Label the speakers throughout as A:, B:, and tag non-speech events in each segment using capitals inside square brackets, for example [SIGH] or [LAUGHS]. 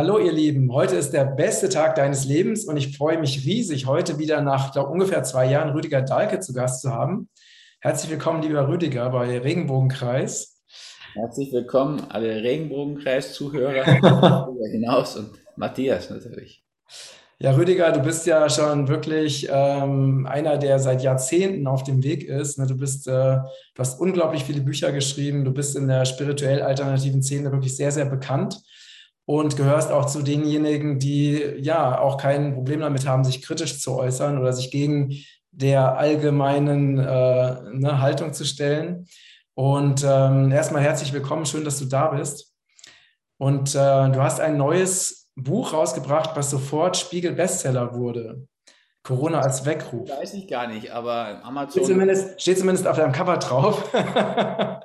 A: Hallo ihr Lieben, heute ist der beste Tag deines Lebens und ich freue mich riesig, heute wieder nach glaub, ungefähr zwei Jahren Rüdiger Dahlke zu Gast zu haben. Herzlich willkommen, lieber Rüdiger, bei Regenbogenkreis.
B: Herzlich willkommen, alle Regenbogenkreis-Zuhörer [LAUGHS] hinaus und Matthias natürlich.
A: Ja, Rüdiger, du bist ja schon wirklich ähm, einer, der seit Jahrzehnten auf dem Weg ist. Ne? Du bist, äh, du hast unglaublich viele Bücher geschrieben. Du bist in der spirituell alternativen Szene wirklich sehr, sehr bekannt und gehörst auch zu denjenigen, die ja auch kein Problem damit haben, sich kritisch zu äußern oder sich gegen der allgemeinen äh, ne, Haltung zu stellen. Und ähm, erstmal herzlich willkommen, schön, dass du da bist. Und äh, du hast ein neues Buch rausgebracht, was sofort Spiegel-Bestseller wurde. Corona als Weckruf.
B: Weiß ich gar nicht, aber Amazon.
A: Steht zumindest, steht zumindest auf deinem Cover drauf. [LAUGHS]
B: ja,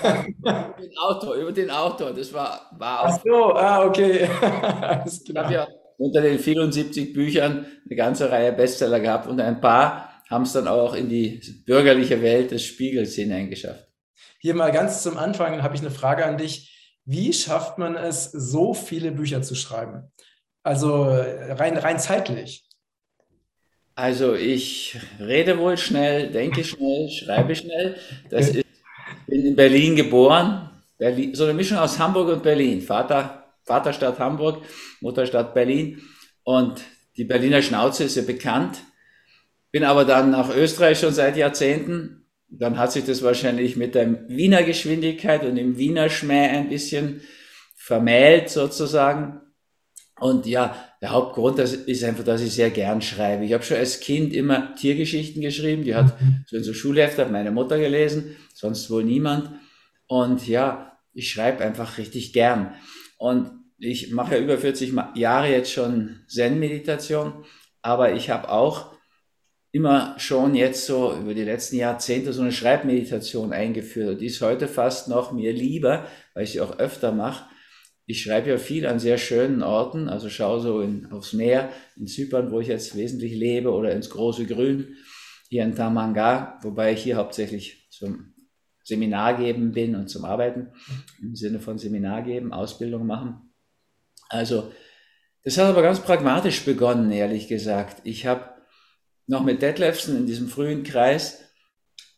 B: über den Autor, über den Autor. Das war, war
A: Ach so, ah, okay. [LAUGHS]
B: Alles klar. Ich habe ja unter den 74 Büchern eine ganze Reihe Bestseller gehabt und ein paar haben es dann auch in die bürgerliche Welt des Spiegels hineingeschafft.
A: Hier mal ganz zum Anfang habe ich eine Frage an dich. Wie schafft man es, so viele Bücher zu schreiben? Also rein, rein zeitlich.
B: Also ich rede wohl schnell, denke schnell, schreibe schnell. Das ist bin in Berlin geboren. Berlin, so eine Mischung aus Hamburg und Berlin. Vater, Vaterstadt Hamburg, Mutterstadt Berlin. Und die Berliner Schnauze ist ja bekannt. Bin aber dann nach Österreich schon seit Jahrzehnten. Dann hat sich das wahrscheinlich mit der Wiener Geschwindigkeit und dem Wiener Schmäh ein bisschen vermählt sozusagen. Und ja, der Hauptgrund ist einfach, dass ich sehr gern schreibe. Ich habe schon als Kind immer Tiergeschichten geschrieben. Die hat mhm. so in so Schulhefte meine Mutter gelesen sonst wohl niemand. Und ja, ich schreibe einfach richtig gern. Und ich mache ja über 40 Jahre jetzt schon Zen-Meditation, aber ich habe auch immer schon jetzt so über die letzten Jahrzehnte so eine Schreibmeditation eingeführt. Die ist heute fast noch mir lieber, weil ich sie auch öfter mache. Ich schreibe ja viel an sehr schönen Orten, also schaue so in, aufs Meer, in Zypern, wo ich jetzt wesentlich lebe, oder ins große Grün, hier in Tamanga, wobei ich hier hauptsächlich zum Seminar geben bin und zum Arbeiten, im Sinne von Seminar geben, Ausbildung machen. Also, das hat aber ganz pragmatisch begonnen, ehrlich gesagt. Ich habe noch mit Detlefsen in diesem frühen Kreis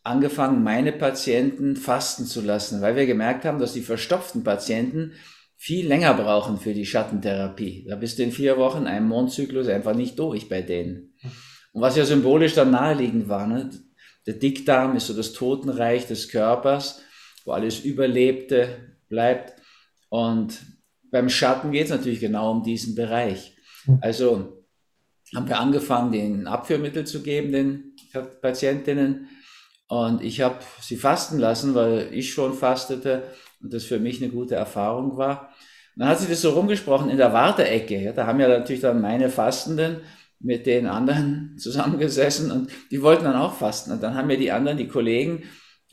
B: angefangen, meine Patienten fasten zu lassen, weil wir gemerkt haben, dass die verstopften Patienten viel länger brauchen für die Schattentherapie. Da bist du in vier Wochen, einem Mondzyklus einfach nicht durch bei denen. Und was ja symbolisch dann naheliegend war, ne? Der Dickdarm ist so das Totenreich des Körpers, wo alles Überlebte bleibt. Und beim Schatten geht es natürlich genau um diesen Bereich. Also haben wir angefangen, den Abführmittel zu geben, den Patientinnen. Und ich habe sie fasten lassen, weil ich schon fastete und das für mich eine gute Erfahrung war. Dann hat sich das so rumgesprochen in der Warteecke. Ja, da haben ja natürlich dann meine Fastenden mit den anderen [LAUGHS] zusammengesessen und die wollten dann auch fasten. Und dann haben mir die anderen, die Kollegen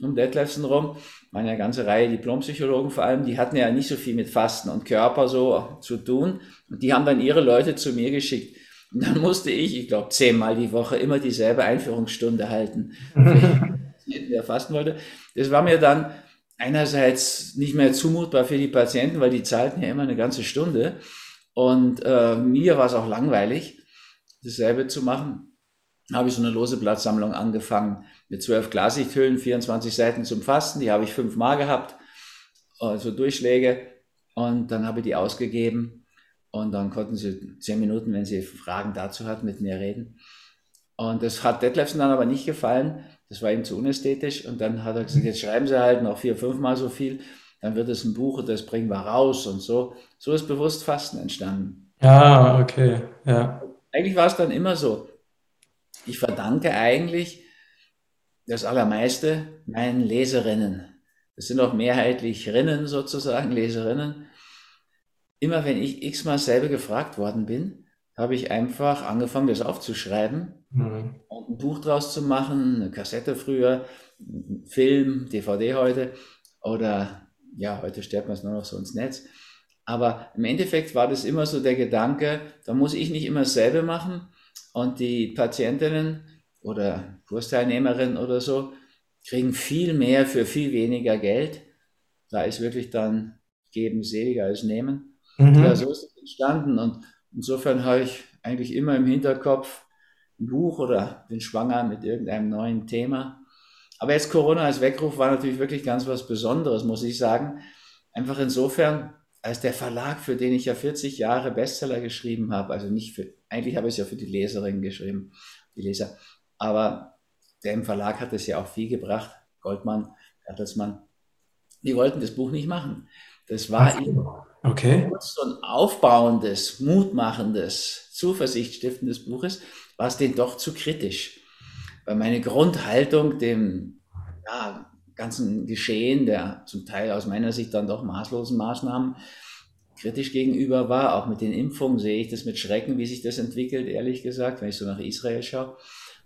B: um Detlefsen rum, waren ja eine ganze Reihe Diplompsychologen vor allem, die hatten ja nicht so viel mit Fasten und Körper so zu tun. Und die haben dann ihre Leute zu mir geschickt. Und dann musste ich, ich glaube, zehnmal die Woche immer dieselbe Einführungsstunde halten, [LAUGHS] der fasten wollte. Das war mir dann einerseits nicht mehr zumutbar für die Patienten, weil die zahlten ja immer eine ganze Stunde. Und äh, mir war es auch langweilig dasselbe zu machen, habe ich so eine lose Blattsammlung angefangen mit zwölf Glasichthüllen, 24 Seiten zum Fasten, die habe ich fünfmal gehabt, also Durchschläge und dann habe ich die ausgegeben und dann konnten sie zehn Minuten, wenn sie Fragen dazu hatten, mit mir reden. Und das hat Detlefsen dann aber nicht gefallen, das war ihm zu unästhetisch und dann hat er gesagt, jetzt schreiben sie halt noch vier, fünfmal so viel, dann wird es ein Buch und das bringen wir raus und so. So ist bewusst Fasten entstanden.
A: Ja, okay, ja
B: eigentlich war es dann immer so. Ich verdanke eigentlich das Allermeiste meinen Leserinnen. Das sind auch mehrheitlich Rinnen sozusagen, Leserinnen. Immer wenn ich x-mal selber gefragt worden bin, habe ich einfach angefangen, das aufzuschreiben mhm. und ein Buch draus zu machen, eine Kassette früher, Film, DVD heute oder ja, heute stellt man es nur noch so ins Netz. Aber im Endeffekt war das immer so der Gedanke, da muss ich nicht immer dasselbe machen und die Patientinnen oder Kursteilnehmerinnen oder so kriegen viel mehr für viel weniger Geld. Da ist wirklich dann geben seliger als nehmen. Mhm. Ja, so ist es entstanden. Und insofern habe ich eigentlich immer im Hinterkopf ein Buch oder bin schwanger mit irgendeinem neuen Thema. Aber jetzt Corona als Weckruf war natürlich wirklich ganz was Besonderes, muss ich sagen. Einfach insofern, als der Verlag, für den ich ja 40 Jahre Bestseller geschrieben habe, also nicht für, eigentlich habe ich es ja für die Leserinnen geschrieben, die Leser, aber der im Verlag hat es ja auch viel gebracht, Goldmann, Bertelsmann, die wollten das Buch nicht machen. Das war ihnen
A: okay.
B: so ein aufbauendes, mutmachendes, zuversichtstiftendes Buch ist, war es denen doch zu kritisch. Weil meine Grundhaltung dem ja, ganzen Geschehen, der zum Teil aus meiner Sicht dann doch maßlosen Maßnahmen kritisch gegenüber war, auch mit den Impfungen sehe ich das mit Schrecken, wie sich das entwickelt, ehrlich gesagt, wenn ich so nach Israel schaue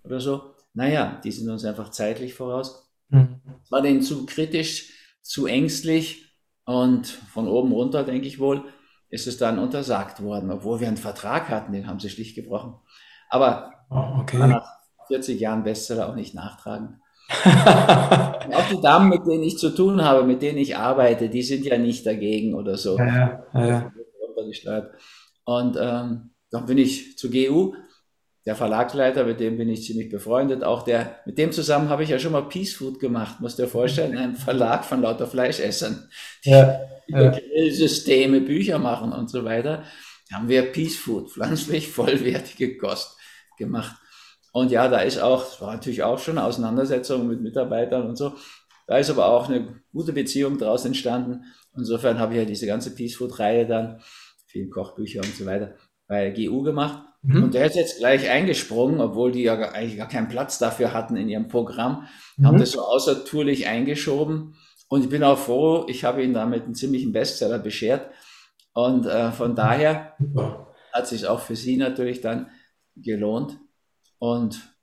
B: oder so. Naja, die sind uns einfach zeitlich voraus. Mhm. War denen zu kritisch, zu ängstlich und von oben runter, denke ich wohl, ist es dann untersagt worden, obwohl wir einen Vertrag hatten, den haben sie schlicht gebrochen. Aber
A: oh, okay.
B: nach 40 Jahren Bestseller auch nicht nachtragen. [LAUGHS] auch die Damen, mit denen ich zu tun habe, mit denen ich arbeite, die sind ja nicht dagegen oder so.
A: Ja, ja, ja.
B: Und ähm, dann bin ich zu GU der Verlagsleiter, mit dem bin ich ziemlich befreundet, auch der, mit dem zusammen habe ich ja schon mal Peace Food gemacht, musst dir vorstellen, in einem Verlag von lauter Fleischessern, die ja, über Grillsysteme Bücher machen und so weiter, haben wir Peace Food, pflanzlich vollwertige Kost gemacht. Und ja, da ist auch, es war natürlich auch schon Auseinandersetzung mit Mitarbeitern und so, da ist aber auch eine gute Beziehung daraus entstanden. Insofern habe ich ja diese ganze Peace Food Reihe dann, viele Kochbücher und so weiter, bei GU gemacht. Mhm. Und der ist jetzt gleich eingesprungen, obwohl die ja eigentlich gar keinen Platz dafür hatten in ihrem Programm, mhm. haben das so außertourlich eingeschoben. Und ich bin auch froh, ich habe ihn damit einen ziemlichen Bestseller beschert. Und äh, von daher Super. hat sich auch für sie natürlich dann gelohnt. Und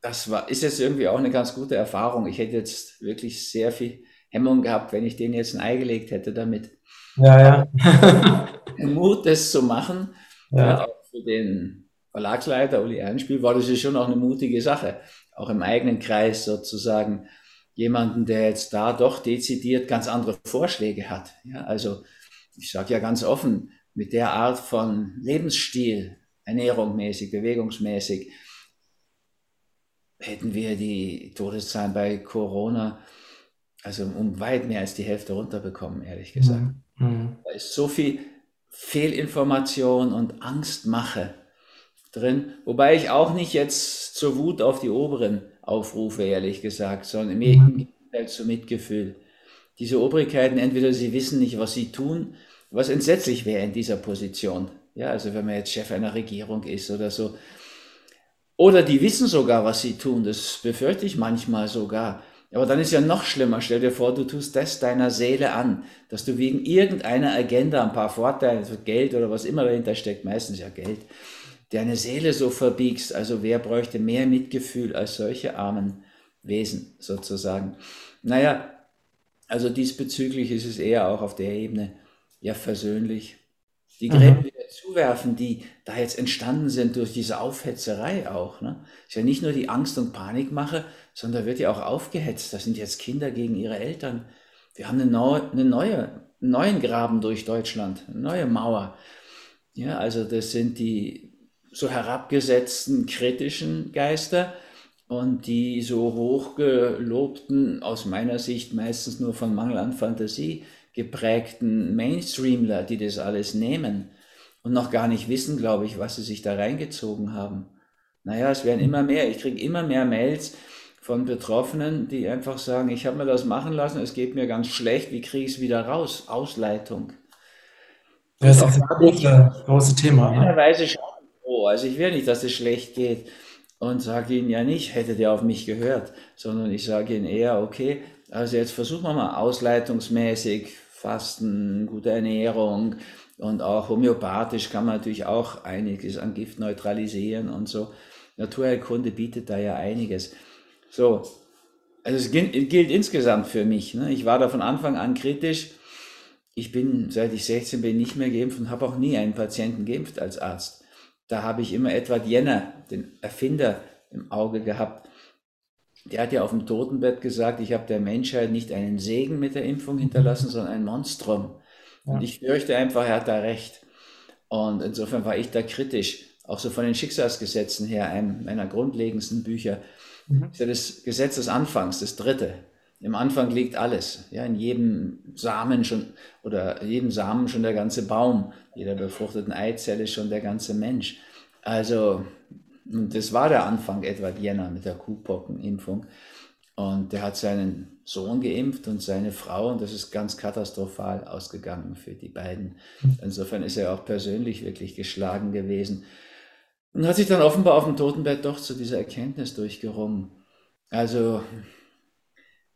B: das war, ist jetzt irgendwie auch eine ganz gute Erfahrung. Ich hätte jetzt wirklich sehr viel Hemmung gehabt, wenn ich den jetzt ein Ei gelegt hätte damit.
A: Ja, ja. [LAUGHS]
B: Mut, das zu machen. Ja. ja für den Verlagsleiter Uli Ernspiel war das ja schon auch eine mutige Sache. Auch im eigenen Kreis sozusagen jemanden, der jetzt da doch dezidiert ganz andere Vorschläge hat. Ja, also ich sage ja ganz offen, mit der Art von Lebensstil, ernährungsmäßig, bewegungsmäßig, hätten wir die Todeszahlen bei Corona also um weit mehr als die Hälfte runterbekommen, ehrlich gesagt. Mhm. mhm. Da ist so viel Fehlinformation und Angstmache drin, wobei ich auch nicht jetzt zur Wut auf die Oberen aufrufe, ehrlich gesagt, sondern mir im Gegenteil zu Mitgefühl. Diese Obrigkeiten, entweder sie wissen nicht, was sie tun, was entsetzlich wäre in dieser Position. Ja, also wenn man jetzt Chef einer Regierung ist oder so. Oder die wissen sogar, was sie tun. Das befürchte ich manchmal sogar. Aber dann ist ja noch schlimmer. Stell dir vor, du tust das deiner Seele an, dass du wegen irgendeiner Agenda ein paar Vorteile, Geld oder was immer dahinter steckt, meistens ja Geld, deine Seele so verbiegst. Also wer bräuchte mehr Mitgefühl als solche armen Wesen sozusagen? Naja, also diesbezüglich ist es eher auch auf der Ebene ja versöhnlich. Die Gräben zuwerfen, die da jetzt entstanden sind durch diese Aufhetzerei auch. Ne? Ist ja nicht nur die Angst und Panikmache, sondern wird ja auch aufgehetzt. Das sind jetzt Kinder gegen ihre Eltern. Wir haben eine, neu, eine neue, einen neuen Graben durch Deutschland, eine neue Mauer. Ja, also das sind die so herabgesetzten kritischen Geister und die so hochgelobten, aus meiner Sicht meistens nur von Mangel an Fantasie geprägten Mainstreamler, die das alles nehmen und noch gar nicht wissen, glaube ich, was sie sich da reingezogen haben. Naja, es werden immer mehr. Ich kriege immer mehr Mails, von Betroffenen, die einfach sagen, ich habe mir das machen lassen, es geht mir ganz schlecht, wie kriege ich es wieder raus? Ausleitung.
A: Das ist auch ein große, große Thema.
B: In ne? Schon froh. Also ich will nicht, dass es schlecht geht und sage Ihnen ja nicht, hätte der auf mich gehört, sondern ich sage Ihnen eher, okay, also jetzt versuchen wir mal ausleitungsmäßig, Fasten, gute Ernährung und auch homöopathisch kann man natürlich auch einiges an Gift neutralisieren und so. Naturheilkunde bietet da ja einiges. So, also es gilt, insgesamt für mich. Ne? Ich war da von Anfang an kritisch. Ich bin, seit ich 16 bin, nicht mehr geimpft und habe auch nie einen Patienten geimpft als Arzt. Da habe ich immer Edward Jenner, den Erfinder, im Auge gehabt. Der hat ja auf dem Totenbett gesagt, ich habe der Menschheit nicht einen Segen mit der Impfung hinterlassen, sondern ein Monstrum. Ja. Und ich fürchte einfach, er hat da recht. Und insofern war ich da kritisch, auch so von den Schicksalsgesetzen her, einem meiner grundlegendsten Bücher. Mhm. Ist ja das Gesetz des Anfangs, das dritte. Im Anfang liegt alles. Ja, in jedem Samen schon oder jedem Samen schon der ganze Baum, jeder befruchteten Eizelle schon der ganze Mensch. Also, das war der Anfang Edward Jenner mit der Kuhpockenimpfung. Und der hat seinen Sohn geimpft und seine Frau und das ist ganz katastrophal ausgegangen für die beiden. Insofern ist er auch persönlich wirklich geschlagen gewesen und hat sich dann offenbar auf dem Totenbett doch zu dieser Erkenntnis durchgerungen. Also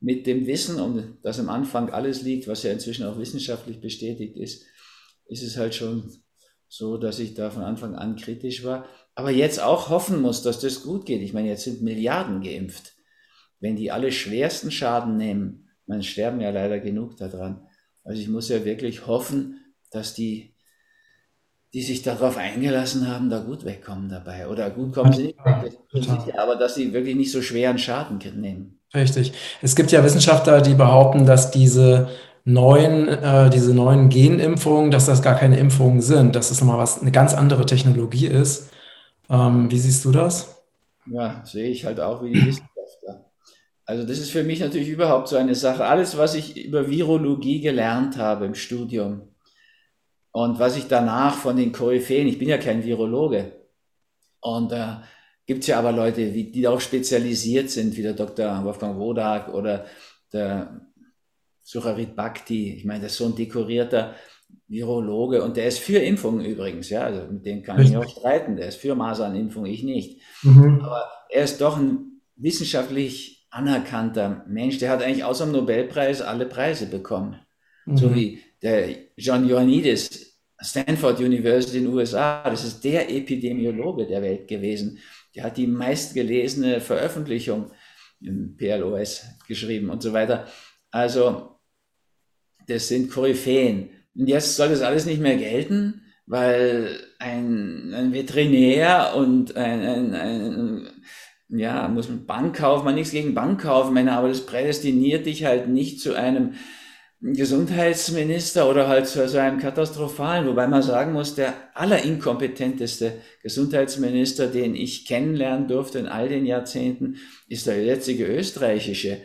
B: mit dem Wissen, um das am Anfang alles liegt, was ja inzwischen auch wissenschaftlich bestätigt ist, ist es halt schon so, dass ich da von Anfang an kritisch war, aber jetzt auch hoffen muss, dass das gut geht. Ich meine, jetzt sind Milliarden geimpft. Wenn die alle schwersten Schaden nehmen, man sterben ja leider genug daran. Also ich muss ja wirklich hoffen, dass die, die sich darauf eingelassen haben, da gut wegkommen dabei. Oder gut kommen sie nicht weg, aber dass sie wirklich nicht so schweren Schaden nehmen.
A: Richtig. Es gibt ja Wissenschaftler, die behaupten, dass diese neuen, äh, diese neuen Genimpfungen, dass das gar keine Impfungen sind, dass das nochmal was, eine ganz andere Technologie ist. Ähm, wie siehst du das?
B: Ja, sehe ich halt auch wie die Wissenschaftler. Also das ist für mich natürlich überhaupt so eine Sache. Alles, was ich über Virologie gelernt habe im Studium und was ich danach von den Koryphäen, ich bin ja kein Virologe, und da äh, gibt es ja aber Leute, die, die darauf spezialisiert sind, wie der Dr. Wolfgang Wodak oder der Sucharit Bhakti. Ich meine, das ist so ein dekorierter Virologe und der ist für Impfungen übrigens, ja, also mit dem kann Richtig. ich auch streiten, der ist für Masernimpfung, ich nicht. Mhm. Aber er ist doch ein wissenschaftlich anerkannter Mensch, der hat eigentlich außer dem Nobelpreis alle Preise bekommen. Mhm. So wie der John Ioannidis, Stanford University in den USA, das ist der Epidemiologe der Welt gewesen. Der hat die meistgelesene Veröffentlichung im PLOS geschrieben und so weiter. Also, das sind Koryphäen. Und jetzt soll das alles nicht mehr gelten, weil ein, ein Veterinär und ein, ein, ein ja, muss man Bankkaufmann, nichts gegen Bankkaufmänner, aber das prädestiniert dich halt nicht zu einem Gesundheitsminister oder halt zu so einem katastrophalen, wobei man sagen muss, der allerinkompetenteste Gesundheitsminister, den ich kennenlernen durfte in all den Jahrzehnten, ist der jetzige österreichische.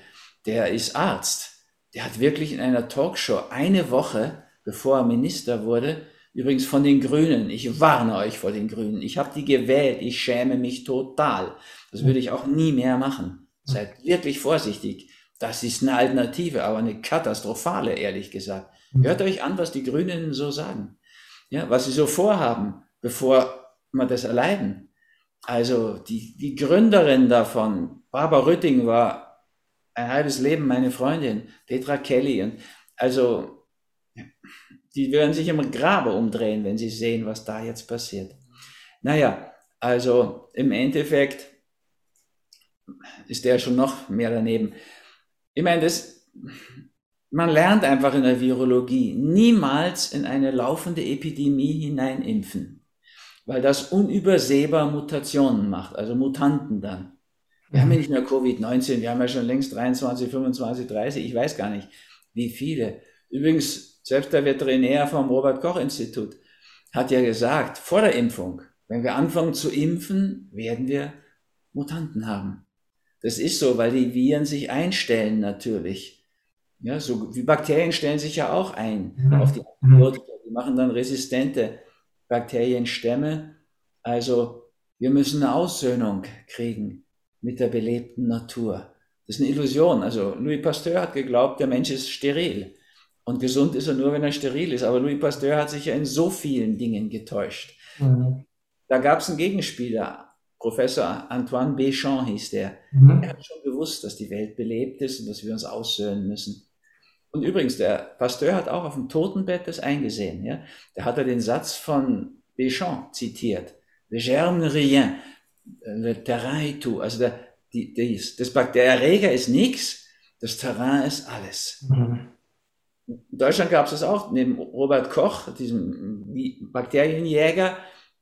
B: Der ist Arzt. Der hat wirklich in einer Talkshow eine Woche, bevor er Minister wurde, übrigens von den Grünen, ich warne euch vor den Grünen, ich habe die gewählt, ich schäme mich total. Das würde ich auch nie mehr machen. Seid wirklich vorsichtig. Das ist eine Alternative, aber eine katastrophale, ehrlich gesagt. Mhm. Hört euch an, was die Grünen so sagen. Ja, was sie so vorhaben, bevor wir das erleiden. Also die, die Gründerin davon, Barbara Rütting, war ein halbes Leben meine Freundin, Petra Kelly. Und also die werden sich im Grabe umdrehen, wenn sie sehen, was da jetzt passiert. Naja, also im Endeffekt ist der schon noch mehr daneben. Ich meine, das, man lernt einfach in der Virologie niemals in eine laufende Epidemie hineinimpfen, weil das unübersehbar Mutationen macht, also Mutanten dann. Wir haben ja nicht mehr Covid-19, wir haben ja schon längst 23, 25, 30, ich weiß gar nicht, wie viele. Übrigens, selbst der Veterinär vom Robert-Koch-Institut hat ja gesagt, vor der Impfung, wenn wir anfangen zu impfen, werden wir Mutanten haben. Das ist so, weil die Viren sich einstellen natürlich. Ja, so wie Bakterien stellen sich ja auch ein mhm. auf die mhm. Antibiotika. Die machen dann resistente Bakterienstämme. Also wir müssen eine Aussöhnung kriegen mit der belebten Natur. Das ist eine Illusion. Also Louis Pasteur hat geglaubt, der Mensch ist steril. Und gesund ist er nur, wenn er steril ist. Aber Louis Pasteur hat sich ja in so vielen Dingen getäuscht. Mhm. Da gab es einen Gegenspieler, Professor Antoine Béchamp hieß der. Mhm. Er hat schon gewusst, dass die Welt belebt ist und dass wir uns aussöhnen müssen. Und übrigens, der Pasteur hat auch auf dem Totenbett das eingesehen. Ja? Da hat er den Satz von Béchamp zitiert. Le germe rien, le terrain est tout. Also der, die, die, das, der Erreger ist nichts, das Terrain ist alles. Mhm. In Deutschland gab es das auch, neben Robert Koch, diesem Bakterienjäger,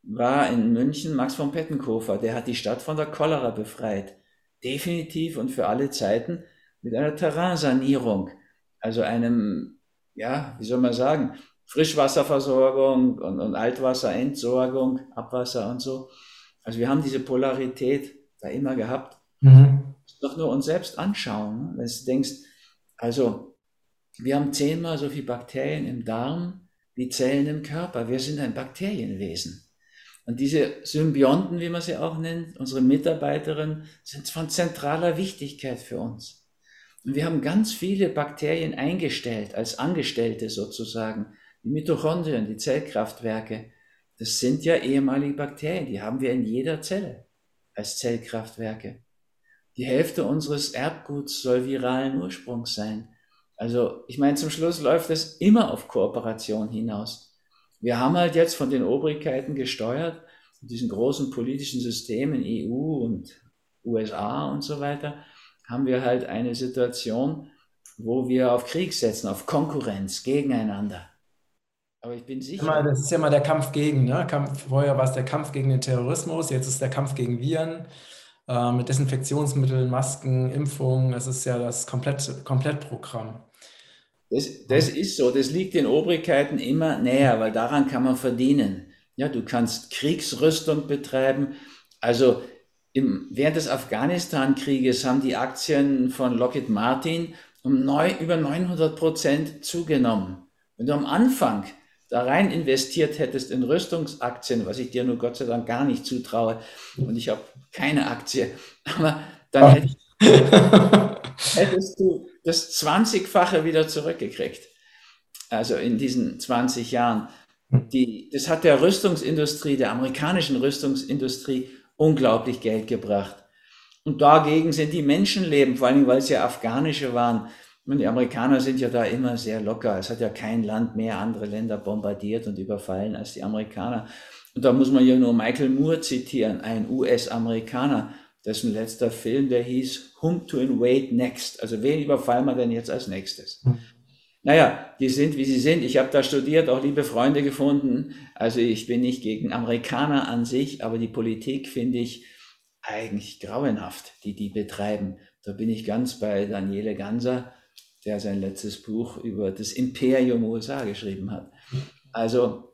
B: war in München Max von Pettenkofer. Der hat die Stadt von der Cholera befreit. Definitiv und für alle Zeiten mit einer Terrainsanierung. Also einem, ja, wie soll man sagen, Frischwasserversorgung und, und Altwasserentsorgung, Abwasser und so. Also wir haben diese Polarität da immer gehabt. Mhm. Doch nur uns selbst anschauen, wenn du denkst, also wir haben zehnmal so viele Bakterien im Darm wie Zellen im Körper. Wir sind ein Bakterienwesen. Und diese Symbionten, wie man sie auch nennt, unsere Mitarbeiterinnen, sind von zentraler Wichtigkeit für uns. Und wir haben ganz viele Bakterien eingestellt, als Angestellte sozusagen. Die Mitochondrien, die Zellkraftwerke, das sind ja ehemalige Bakterien, die haben wir in jeder Zelle als Zellkraftwerke. Die Hälfte unseres Erbguts soll viralen Ursprungs sein. Also ich meine, zum Schluss läuft es immer auf Kooperation hinaus. Wir haben halt jetzt von den Obrigkeiten gesteuert, diesen großen politischen Systemen, EU und USA und so weiter, haben wir halt eine Situation, wo wir auf Krieg setzen, auf Konkurrenz, gegeneinander.
A: Aber ich bin sicher. Das ist ja mal der Kampf gegen, ne? Kampf, vorher war es der Kampf gegen den Terrorismus, jetzt ist der Kampf gegen Viren äh, mit Desinfektionsmitteln, Masken, Impfungen. Es ist ja das komplett, Komplettprogramm.
B: Das, das ist so, das liegt den Obrigkeiten immer näher, weil daran kann man verdienen. Ja, du kannst Kriegsrüstung betreiben. Also im, während des Afghanistan-Krieges haben die Aktien von Lockheed Martin um neu, über 900 Prozent zugenommen. Wenn du am Anfang da rein investiert hättest in Rüstungsaktien, was ich dir nur Gott sei Dank gar nicht zutraue, und ich habe keine Aktie, [LAUGHS] aber dann hättest, hättest du das 20-fache wieder zurückgekriegt. Also in diesen 20 Jahren. Die, das hat der Rüstungsindustrie, der amerikanischen Rüstungsindustrie unglaublich Geld gebracht. Und dagegen sind die Menschenleben, vor allem weil es ja afghanische waren. Und die Amerikaner sind ja da immer sehr locker. Es hat ja kein Land mehr andere Länder bombardiert und überfallen als die Amerikaner. Und da muss man ja nur Michael Moore zitieren, ein US-Amerikaner, dessen letzter Film, der hieß Whom to Invade Next. Also wen überfallen wir denn jetzt als nächstes? Hm. Naja, die sind, wie sie sind. Ich habe da studiert, auch liebe Freunde gefunden. Also ich bin nicht gegen Amerikaner an sich, aber die Politik finde ich eigentlich grauenhaft, die die betreiben. Da bin ich ganz bei Daniele Ganser, der sein letztes Buch über das Imperium USA geschrieben hat. Also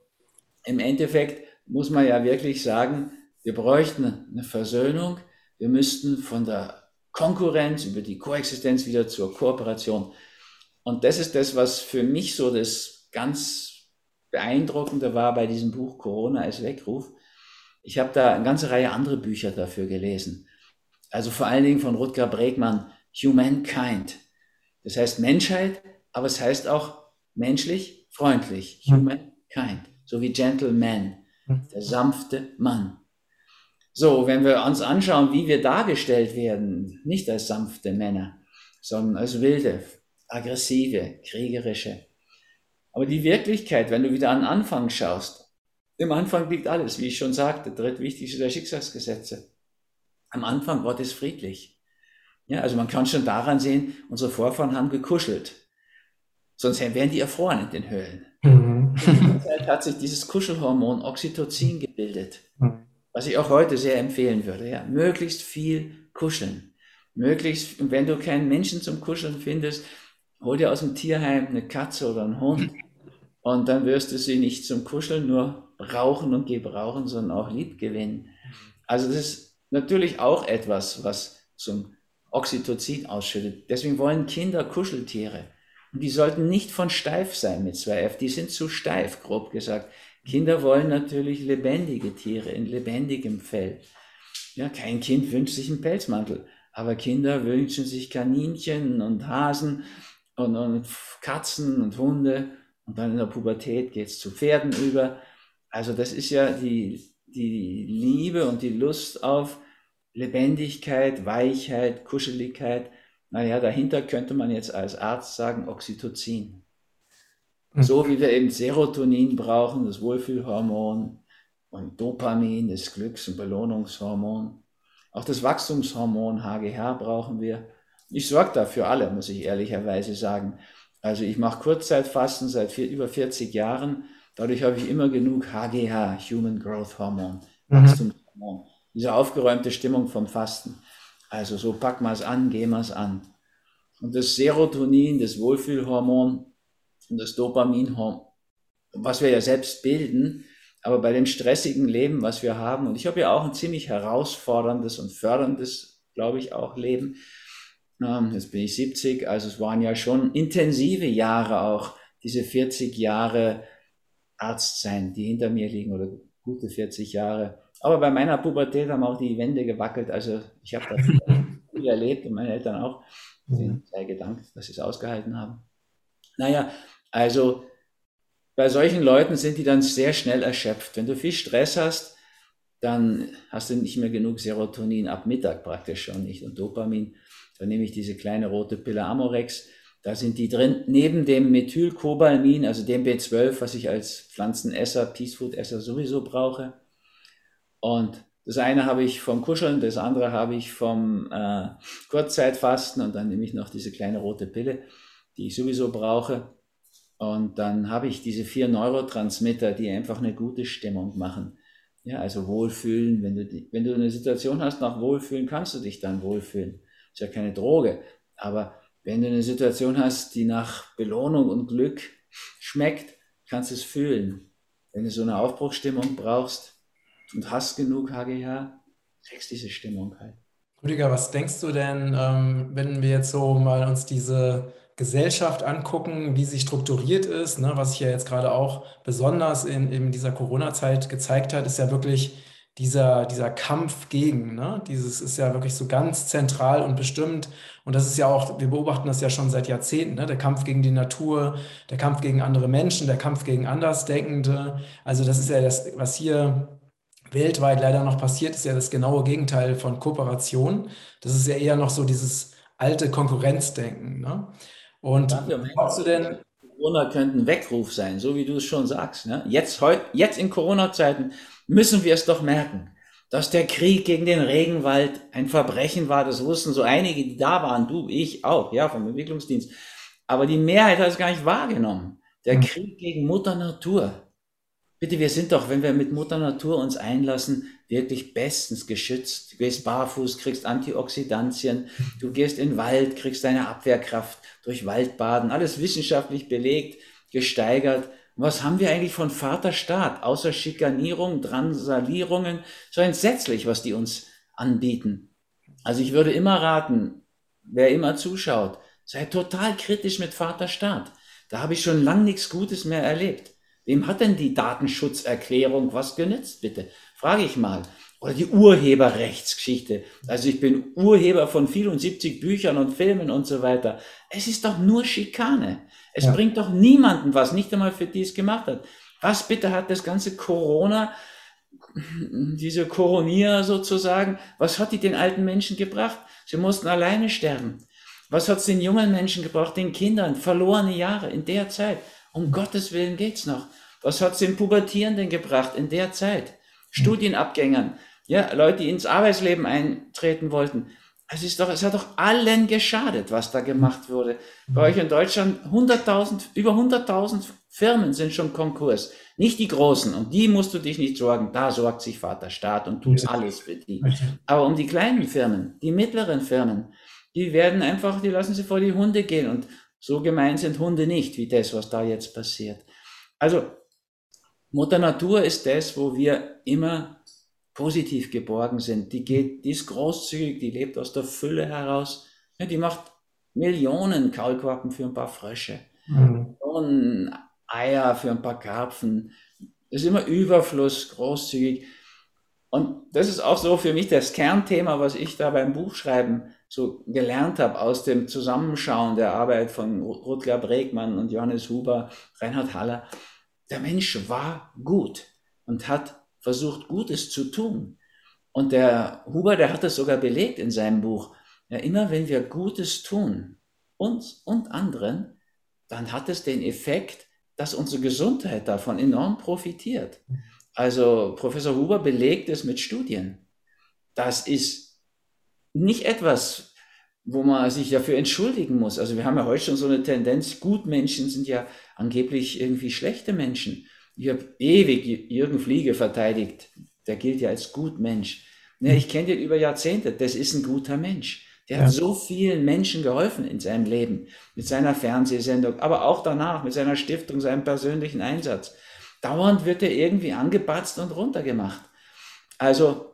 B: im Endeffekt muss man ja wirklich sagen, wir bräuchten eine Versöhnung wir müssten von der Konkurrenz über die Koexistenz wieder zur Kooperation. Und das ist das, was für mich so das ganz beeindruckende war bei diesem Buch Corona als Weckruf. Ich habe da eine ganze Reihe andere Bücher dafür gelesen. Also vor allen Dingen von Rutger Bregmann, Humankind. Das heißt Menschheit, aber es heißt auch menschlich, freundlich. Hm. Humankind. So wie Gentleman, hm. der sanfte Mann. So, wenn wir uns anschauen, wie wir dargestellt werden, nicht als sanfte Männer, sondern als wilde, aggressive, kriegerische. Aber die Wirklichkeit, wenn du wieder an den Anfang schaust, im Anfang liegt alles, wie ich schon sagte, drittwichtigste der Schicksalsgesetze. Am Anfang Gott ist friedlich. Ja, also man kann schon daran sehen, unsere Vorfahren haben gekuschelt. Sonst wären die erfroren in den Höhlen. Mhm. In der Zeit hat sich dieses Kuschelhormon Oxytocin gebildet. Mhm was ich auch heute sehr empfehlen würde, ja, möglichst viel kuscheln. Möglichst, und wenn du keinen Menschen zum Kuscheln findest, hol dir aus dem Tierheim eine Katze oder einen Hund [LAUGHS] und dann wirst du sie nicht zum Kuscheln nur brauchen und gebrauchen, sondern auch lieb gewinnen. Also das ist natürlich auch etwas, was zum Oxytocin ausschüttet. Deswegen wollen Kinder Kuscheltiere. Und die sollten nicht von steif sein mit 2F. Die sind zu steif, grob gesagt. Kinder wollen natürlich lebendige Tiere in lebendigem Fell. Ja, kein Kind wünscht sich einen Pelzmantel, aber Kinder wünschen sich Kaninchen und Hasen und, und Katzen und Hunde und dann in der Pubertät geht es zu Pferden über. Also das ist ja die, die Liebe und die Lust auf Lebendigkeit, Weichheit, Kuscheligkeit. Naja, dahinter könnte man jetzt als Arzt sagen Oxytocin. Mhm. So wie wir eben Serotonin brauchen, das Wohlfühlhormon, und Dopamin, das Glücks- und Belohnungshormon. Auch das Wachstumshormon HGH brauchen wir. Ich sorge dafür alle, muss ich ehrlicherweise sagen. Also ich mache Kurzzeitfasten seit vier, über 40 Jahren. Dadurch habe ich immer genug HGH, Human Growth Hormone, mhm. Wachstumshormon. Diese aufgeräumte Stimmung vom Fasten. Also so packen wir es an, gehen wir es an. Und das Serotonin, das Wohlfühlhormon, das Dopaminhormon, was wir ja selbst bilden, aber bei dem stressigen Leben, was wir haben, und ich habe ja auch ein ziemlich herausforderndes und förderndes, glaube ich, auch Leben. Jetzt bin ich 70, also es waren ja schon intensive Jahre auch, diese 40 Jahre Arzt sein, die hinter mir liegen oder gute 40 Jahre. Aber bei meiner Pubertät haben auch die Wände gewackelt. Also ich habe das [LAUGHS] viel erlebt und meine Eltern auch. Sind sehr gedankt, dass sie es ausgehalten haben. Naja, also bei solchen Leuten sind die dann sehr schnell erschöpft. Wenn du viel Stress hast, dann hast du nicht mehr genug Serotonin ab Mittag praktisch schon nicht und Dopamin. Dann nehme ich diese kleine rote Pille Amorex. Da sind die drin, neben dem Methylcobalamin, also dem B12, was ich als Pflanzenesser, Peace Food Esser sowieso brauche. Und das eine habe ich vom Kuscheln, das andere habe ich vom äh, Kurzzeitfasten und dann nehme ich noch diese kleine rote Pille, die ich sowieso brauche. Und dann habe ich diese vier Neurotransmitter, die einfach eine gute Stimmung machen. Ja, also Wohlfühlen, wenn du, wenn du eine Situation hast nach Wohlfühlen, kannst du dich dann wohlfühlen. Ist ja keine Droge. Aber wenn du eine Situation hast, die nach Belohnung und Glück schmeckt, kannst du es fühlen. Wenn du so eine Aufbruchstimmung brauchst und hast genug HGH, kriegst diese Stimmung halt.
A: Rüdiger, was denkst du denn, ähm, wenn wir jetzt so mal uns diese Gesellschaft angucken, wie sie strukturiert ist, ne, was sich ja jetzt gerade auch besonders in, in dieser Corona-Zeit gezeigt hat, ist ja wirklich dieser, dieser Kampf gegen. Ne? Dieses ist ja wirklich so ganz zentral und bestimmt. Und das ist ja auch, wir beobachten das ja schon seit Jahrzehnten, ne? der Kampf gegen die Natur, der Kampf gegen andere Menschen, der Kampf gegen Andersdenkende. Also das ist ja das, was hier weltweit leider noch passiert, ist ja das genaue Gegenteil von Kooperation. Das ist ja eher noch so dieses alte Konkurrenzdenken. Ne? Und
B: glaubst du denn, Corona könnte ein Weckruf sein, so wie du es schon sagst. Ne? Jetzt, heut, jetzt in Corona-Zeiten müssen wir es doch merken, dass der Krieg gegen den Regenwald ein Verbrechen war. Das wussten so einige, die da waren, du, ich auch, ja, vom Entwicklungsdienst. Aber die Mehrheit hat es gar nicht wahrgenommen. Der hm. Krieg gegen Mutter Natur. Bitte, wir sind doch, wenn wir mit Mutter Natur uns einlassen, wirklich bestens geschützt. Du gehst barfuß, kriegst Antioxidantien, du gehst in den Wald, kriegst deine Abwehrkraft durch Waldbaden, alles wissenschaftlich belegt, gesteigert. Was haben wir eigentlich von Vaterstaat, außer Schikanierung, Transalierungen? So entsetzlich, was die uns anbieten. Also ich würde immer raten, wer immer zuschaut, sei total kritisch mit Vaterstaat. Da habe ich schon lang nichts Gutes mehr erlebt. Wem hat denn die Datenschutzerklärung was genützt, bitte? Frage ich mal. Oder die Urheberrechtsgeschichte. Also ich bin Urheber von 74 Büchern und Filmen und so weiter. Es ist doch nur Schikane. Es ja. bringt doch niemanden was, nicht einmal für die es gemacht hat. Was bitte hat das ganze Corona, diese Coronier sozusagen, was hat die den alten Menschen gebracht? Sie mussten alleine sterben. Was hat es den jungen Menschen gebracht, den Kindern? Verlorene Jahre in der Zeit. Um Gottes Willen geht's noch. Was hat es den Pubertierenden gebracht in der Zeit? Studienabgängern, ja, Leute, die ins Arbeitsleben eintreten wollten. Es ist doch, es hat doch allen geschadet, was da gemacht wurde. Bei euch in Deutschland 100.000, über 100.000 Firmen sind schon Konkurs. Nicht die großen. Und die musst du dich nicht sorgen. Da sorgt sich Vater Staat und tut alles für die. Aber um die kleinen Firmen, die mittleren Firmen, die werden einfach, die lassen sie vor die Hunde gehen. Und so gemein sind Hunde nicht, wie das, was da jetzt passiert. Also, Mutter Natur ist das, wo wir immer positiv geborgen sind. Die geht, die ist großzügig, die lebt aus der Fülle heraus. Die macht Millionen Kaulquappen für ein paar Frösche. Mhm. Und Eier für ein paar Karpfen. Das ist immer Überfluss, großzügig. Und das ist auch so für mich das Kernthema, was ich da beim Buchschreiben so gelernt habe aus dem Zusammenschauen der Arbeit von Rutger Bregmann und Johannes Huber, Reinhard Haller. Der Mensch war gut und hat versucht, Gutes zu tun. Und der Huber, der hat das sogar belegt in seinem Buch. Ja, immer wenn wir Gutes tun, uns und anderen, dann hat es den Effekt, dass unsere Gesundheit davon enorm profitiert. Also Professor Huber belegt es mit Studien. Das ist nicht etwas, wo man sich dafür entschuldigen muss. Also wir haben ja heute schon so eine Tendenz, Gutmenschen sind ja angeblich irgendwie schlechte Menschen. Ich habe ewig Jürgen Fliege verteidigt. Der gilt ja als Gutmensch. Ne, ich kenne den über Jahrzehnte. Das ist ein guter Mensch. Der ja. hat so vielen Menschen geholfen in seinem Leben. Mit seiner Fernsehsendung, aber auch danach mit seiner Stiftung, seinem persönlichen Einsatz. dauernd wird er irgendwie angebatzt und runtergemacht. Also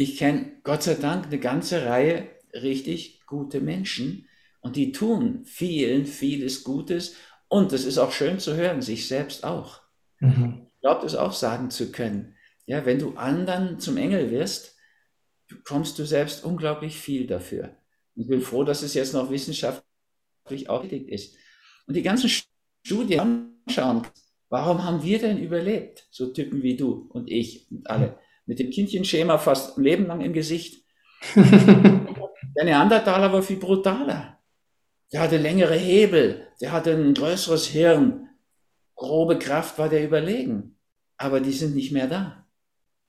B: ich kenne Gott sei Dank eine ganze Reihe richtig gute Menschen und die tun vielen, vieles Gutes und es ist auch schön zu hören, sich selbst auch. Mhm. Ich glaube, das auch sagen zu können. Ja, wenn du anderen zum Engel wirst, bekommst du selbst unglaublich viel dafür. Ich bin froh, dass es jetzt noch wissenschaftlich aufgelegt ist. Und die ganzen Studien anschauen, warum haben wir denn überlebt? So Typen wie du und ich und alle. Mit dem Kindchenschema fast ein Leben lang im Gesicht. [LAUGHS] Der Neandertaler war viel brutaler. Der hatte längere Hebel, der hatte ein größeres Hirn. Grobe Kraft war der überlegen. Aber die sind nicht mehr da.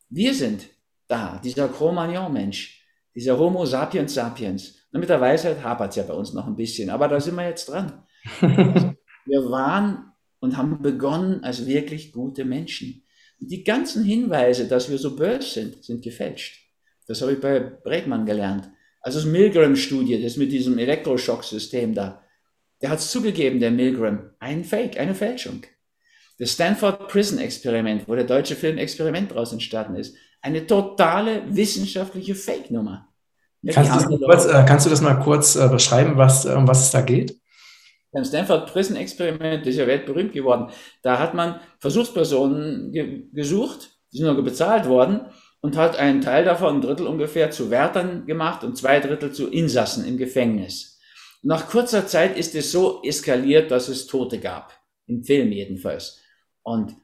B: Wir sind da, dieser Cro-Magnon-Mensch, dieser Homo sapiens sapiens. Und mit der Weisheit hapert es ja bei uns noch ein bisschen, aber da sind wir jetzt dran. [LAUGHS] wir waren und haben begonnen als wirklich gute Menschen. Die ganzen Hinweise, dass wir so böse sind, sind gefälscht. Das habe ich bei Bregmann gelernt. Also das Milgram-Studie, das mit diesem Elektroschocksystem da, der hat es zugegeben, der Milgram, ein Fake, eine Fälschung. Das Stanford Prison Experiment, wo der deutsche Film Experiment daraus entstanden ist, eine totale wissenschaftliche Fake-Nummer.
A: Kannst, du äh, kannst, du das mal kurz äh, beschreiben, was, um was es da geht?
B: Beim Stanford Prison Experiment, ist ja weltberühmt geworden, da hat man Versuchspersonen ge gesucht, die sind noch bezahlt worden und hat einen Teil davon, ein Drittel ungefähr, zu Wärtern gemacht und zwei Drittel zu Insassen im Gefängnis. Nach kurzer Zeit ist es so eskaliert, dass es Tote gab. Im Film jedenfalls. Und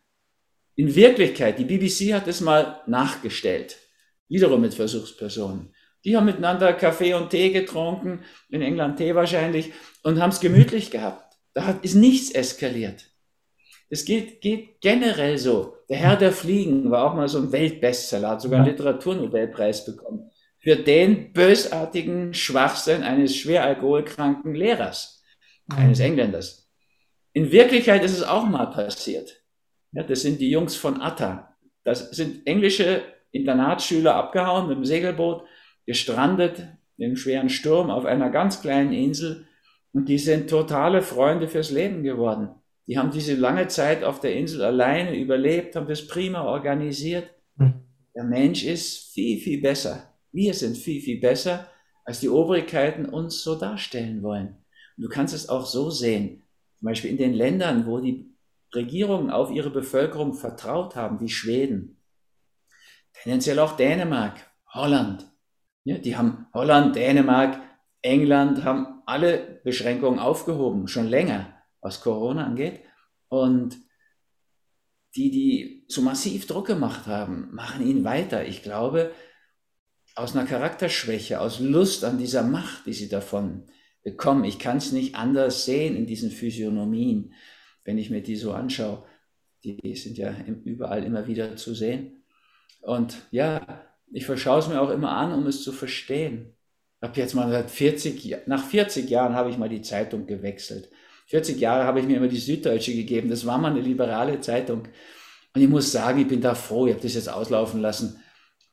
B: in Wirklichkeit, die BBC hat es mal nachgestellt. Wiederum mit Versuchspersonen. Die haben miteinander Kaffee und Tee getrunken, in England Tee wahrscheinlich, und haben es gemütlich gehabt. Da hat, ist nichts eskaliert. Es geht, geht generell so. Der Herr der Fliegen war auch mal so ein Weltbestseller, hat sogar einen Literaturnobelpreis bekommen. Für den bösartigen Schwachsinn eines schwer alkoholkranken Lehrers, eines mhm. Engländers. In Wirklichkeit ist es auch mal passiert. Ja, das sind die Jungs von Atta. Das sind englische Internatsschüler abgehauen mit dem Segelboot, gestrandet im schweren Sturm auf einer ganz kleinen Insel und die sind totale Freunde fürs Leben geworden. Die haben diese lange Zeit auf der Insel alleine überlebt, haben das prima organisiert. Hm. Der Mensch ist viel, viel besser. Wir sind viel, viel besser, als die Obrigkeiten uns so darstellen wollen. Und du kannst es auch so sehen. Zum Beispiel in den Ländern, wo die Regierungen auf ihre Bevölkerung vertraut haben, wie Schweden, tendenziell auch Dänemark, Holland. Ja, die haben Holland, Dänemark, England haben alle Beschränkungen aufgehoben, schon länger was Corona angeht. Und die, die so massiv Druck gemacht haben, machen ihn weiter. Ich glaube, aus einer Charakterschwäche, aus Lust an dieser Macht, die sie davon bekommen. Ich kann es nicht anders sehen in diesen Physiognomien, wenn ich mir die so anschaue. Die sind ja überall immer wieder zu sehen. Und ja, ich verschaue es mir auch immer an, um es zu verstehen. Ich jetzt mal seit 40, nach 40 Jahren habe ich mal die Zeitung gewechselt. 40 Jahre habe ich mir immer die Süddeutsche gegeben. Das war mal eine liberale Zeitung. Und ich muss sagen, ich bin da froh. Ich habe das jetzt auslaufen lassen.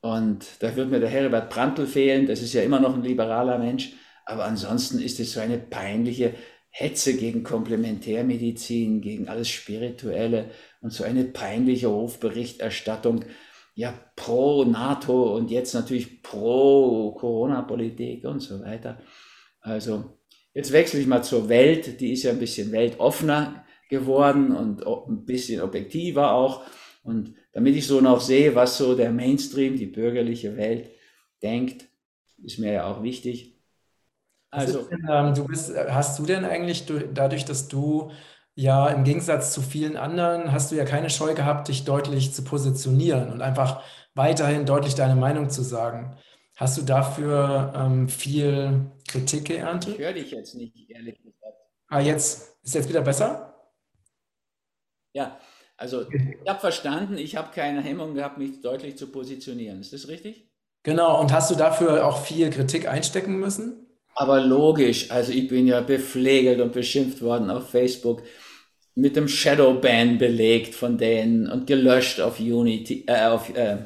B: Und da wird mir der Herbert Prantl fehlen. Das ist ja immer noch ein liberaler Mensch. Aber ansonsten ist es so eine peinliche Hetze gegen Komplementärmedizin, gegen alles Spirituelle und so eine peinliche Hofberichterstattung. Ja, pro NATO und jetzt natürlich pro Corona-Politik und so weiter. Also Jetzt wechsle ich mal zur Welt, die ist ja ein bisschen weltoffener geworden und ein bisschen objektiver auch. Und damit ich so noch sehe, was so der Mainstream, die bürgerliche Welt denkt, ist mir ja auch wichtig.
A: Also, denn, ähm, du bist, hast du denn eigentlich dadurch, dass du ja im Gegensatz zu vielen anderen, hast du ja keine Scheu gehabt, dich deutlich zu positionieren und einfach weiterhin deutlich deine Meinung zu sagen. Hast du dafür ähm, viel Kritik geerntet?
B: Ich höre dich jetzt nicht, ehrlich gesagt.
A: Ah, jetzt ist jetzt wieder besser?
B: Ja, also ich habe verstanden, ich habe keine Hemmung gehabt, mich deutlich zu positionieren. Ist das richtig?
A: Genau, und hast du dafür auch viel Kritik einstecken müssen?
B: Aber logisch, also ich bin ja bepflegelt und beschimpft worden auf Facebook, mit dem Shadowban belegt von denen und gelöscht auf Unity, äh, auf, äh,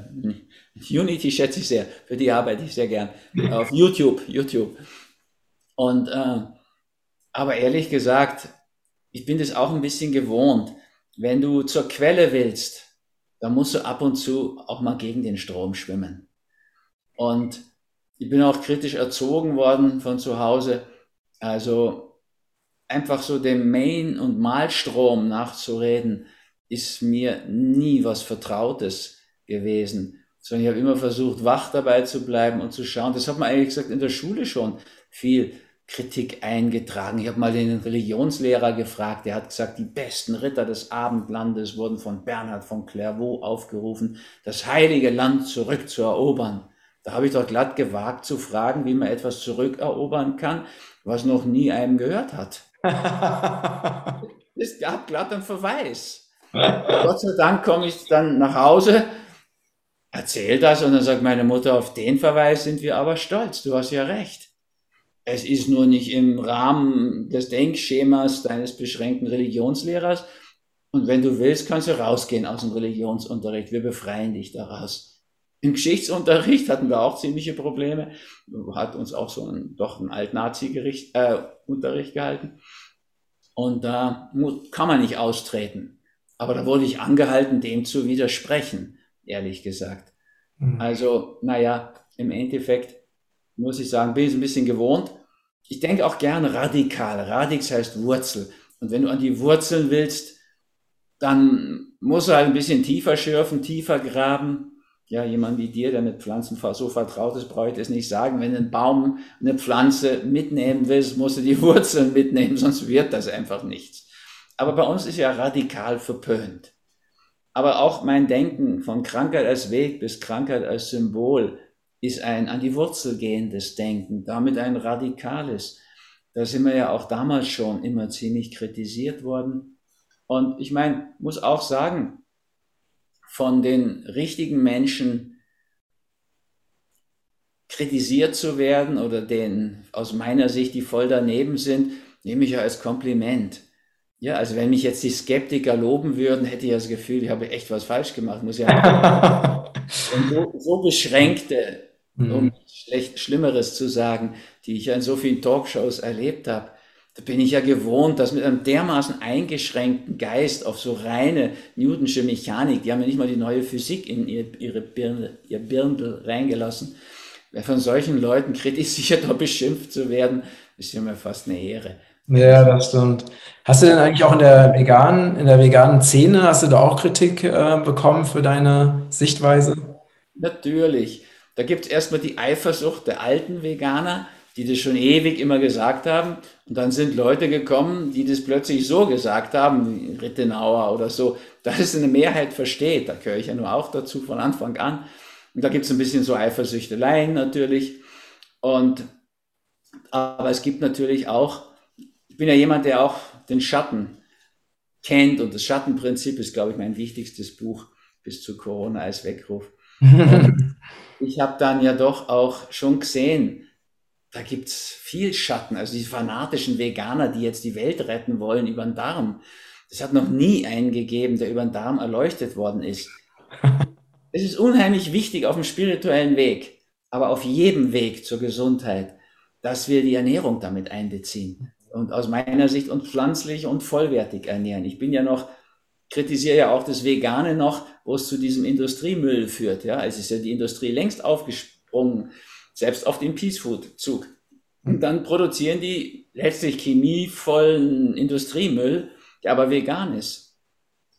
B: Unity schätze ich sehr, für die arbeite ich sehr gern. [LAUGHS] Auf YouTube, YouTube. Und, äh, aber ehrlich gesagt, ich bin das auch ein bisschen gewohnt. wenn du zur Quelle willst, dann musst du ab und zu auch mal gegen den Strom schwimmen. Und ich bin auch kritisch erzogen worden von zu Hause. Also einfach so dem Main- und Malstrom nachzureden, ist mir nie was Vertrautes gewesen. Sondern ich habe immer versucht, wach dabei zu bleiben und zu schauen. Das hat man eigentlich gesagt in der Schule schon viel Kritik eingetragen. Ich habe mal den Religionslehrer gefragt, der hat gesagt, die besten Ritter des Abendlandes wurden von Bernhard von Clairvaux aufgerufen, das heilige Land zurückzuerobern. Da habe ich doch glatt gewagt zu fragen, wie man etwas zurückerobern kann, was noch nie einem gehört hat. Es gab glatt einen Verweis. [LAUGHS] Gott sei Dank komme ich dann nach Hause, erzähle das und dann sagt meine Mutter, auf den Verweis sind wir aber stolz, du hast ja recht. Es ist nur nicht im Rahmen des Denkschemas deines beschränkten Religionslehrers. Und wenn du willst, kannst du rausgehen aus dem Religionsunterricht. Wir befreien dich daraus. Im Geschichtsunterricht hatten wir auch ziemliche Probleme. Hat uns auch so ein, doch ein Alt-Nazi-Unterricht äh, gehalten. Und da kann man nicht austreten. Aber da wurde ich angehalten, dem zu widersprechen, ehrlich gesagt. Mhm. Also, naja, im Endeffekt muss ich sagen, bin ich ein bisschen gewohnt. Ich denke auch gerne radikal. Radix heißt Wurzel. Und wenn du an die Wurzeln willst, dann musst du halt ein bisschen tiefer schürfen, tiefer graben. Ja, jemand wie dir, der mit Pflanzen so vertraut ist, ich das nicht sagen. Wenn einen Baum, eine Pflanze mitnehmen willst, musst du die [LAUGHS] Wurzeln mitnehmen, sonst wird das einfach nichts. Aber bei uns ist ja radikal verpönt. Aber auch mein Denken von Krankheit als Weg bis Krankheit als Symbol ist ein an die Wurzel gehendes Denken, damit ein radikales. Da sind wir ja auch damals schon immer ziemlich kritisiert worden. Und ich meine, muss auch sagen, von den richtigen Menschen kritisiert zu werden oder den aus meiner Sicht, die voll daneben sind, nehme ich ja als Kompliment. Ja, also wenn mich jetzt die Skeptiker loben würden, hätte ich das Gefühl, ich habe echt was falsch gemacht. Muss ja [LAUGHS] und so, so beschränkte mhm. um schlecht Schlimmeres zu sagen, die ich ja in so vielen Talkshows erlebt habe. Da bin ich ja gewohnt, dass mit einem dermaßen eingeschränkten Geist auf so reine Newtonsche Mechanik, die haben ja nicht mal die neue Physik in ihr, ihre Birne, ihr Birndl reingelassen. Von solchen Leuten kritisiert oder [LAUGHS] beschimpft zu werden, ist ja mir fast eine Ehre.
A: Ja, das stimmt. Hast du denn eigentlich auch in der veganen, in der veganen Szene, hast du da auch Kritik äh, bekommen für deine Sichtweise?
B: Natürlich. Da gibt es erstmal die Eifersucht der alten Veganer, die das schon ewig immer gesagt haben. Und dann sind Leute gekommen, die das plötzlich so gesagt haben, Rittenauer oder so, [LAUGHS] dass es eine Mehrheit versteht. Da gehöre ich ja nur auch dazu von Anfang an. Und da gibt es ein bisschen so Eifersüchteleien natürlich. Und, aber es gibt natürlich auch, ich bin ja jemand, der auch den Schatten kennt und das Schattenprinzip ist, glaube ich, mein wichtigstes Buch bis zu Corona als Weckruf. [LAUGHS] ich habe dann ja doch auch schon gesehen, da gibt es viel Schatten. Also die fanatischen Veganer, die jetzt die Welt retten wollen über den Darm. Es hat noch nie einen gegeben, der über den Darm erleuchtet worden ist. [LAUGHS] es ist unheimlich wichtig auf dem spirituellen Weg, aber auf jedem Weg zur Gesundheit, dass wir die Ernährung damit einbeziehen. Und aus meiner Sicht uns pflanzlich und vollwertig ernähren. Ich bin ja noch kritisiere ja auch das Vegane noch, wo es zu diesem Industriemüll führt. Ja, es ist ja die Industrie längst aufgesprungen, selbst auf den Peace Food Zug. Und dann produzieren die letztlich chemievollen Industriemüll, der aber vegan ist.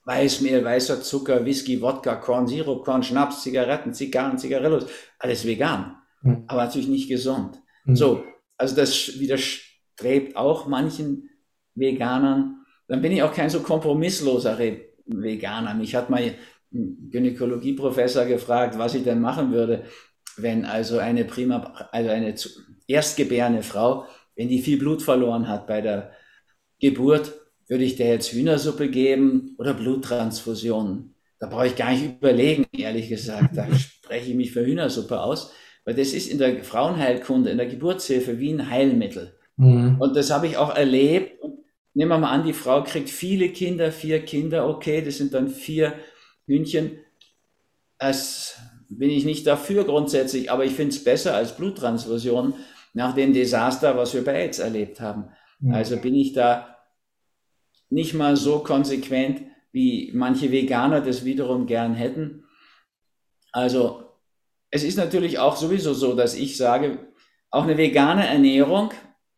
B: Weißmehl, weißer Zucker, Whisky, Wodka, Korn, Sirup, Korn, Schnaps, Zigaretten, Zigarren, Zigarillos, alles vegan, mhm. aber natürlich nicht gesund. Mhm. So, also das widerstrebt auch manchen Veganern dann bin ich auch kein so kompromissloser Veganer. Mich hat mal ein Gynäkologieprofessor gefragt, was ich denn machen würde, wenn also eine prima, also eine erstgebärende Frau, wenn die viel Blut verloren hat bei der Geburt, würde ich der jetzt Hühnersuppe geben oder Bluttransfusionen? Da brauche ich gar nicht überlegen, ehrlich gesagt. Da [LAUGHS] spreche ich mich für Hühnersuppe aus, weil das ist in der Frauenheilkunde, in der Geburtshilfe wie ein Heilmittel. Mhm. Und das habe ich auch erlebt. Nehmen wir mal an, die Frau kriegt viele Kinder, vier Kinder, okay, das sind dann vier Hühnchen. Das bin ich nicht dafür grundsätzlich, aber ich finde es besser als Bluttransfusion nach dem Desaster, was wir bei AIDS erlebt haben. Mhm. Also bin ich da nicht mal so konsequent, wie manche Veganer das wiederum gern hätten. Also es ist natürlich auch sowieso so, dass ich sage, auch eine vegane Ernährung,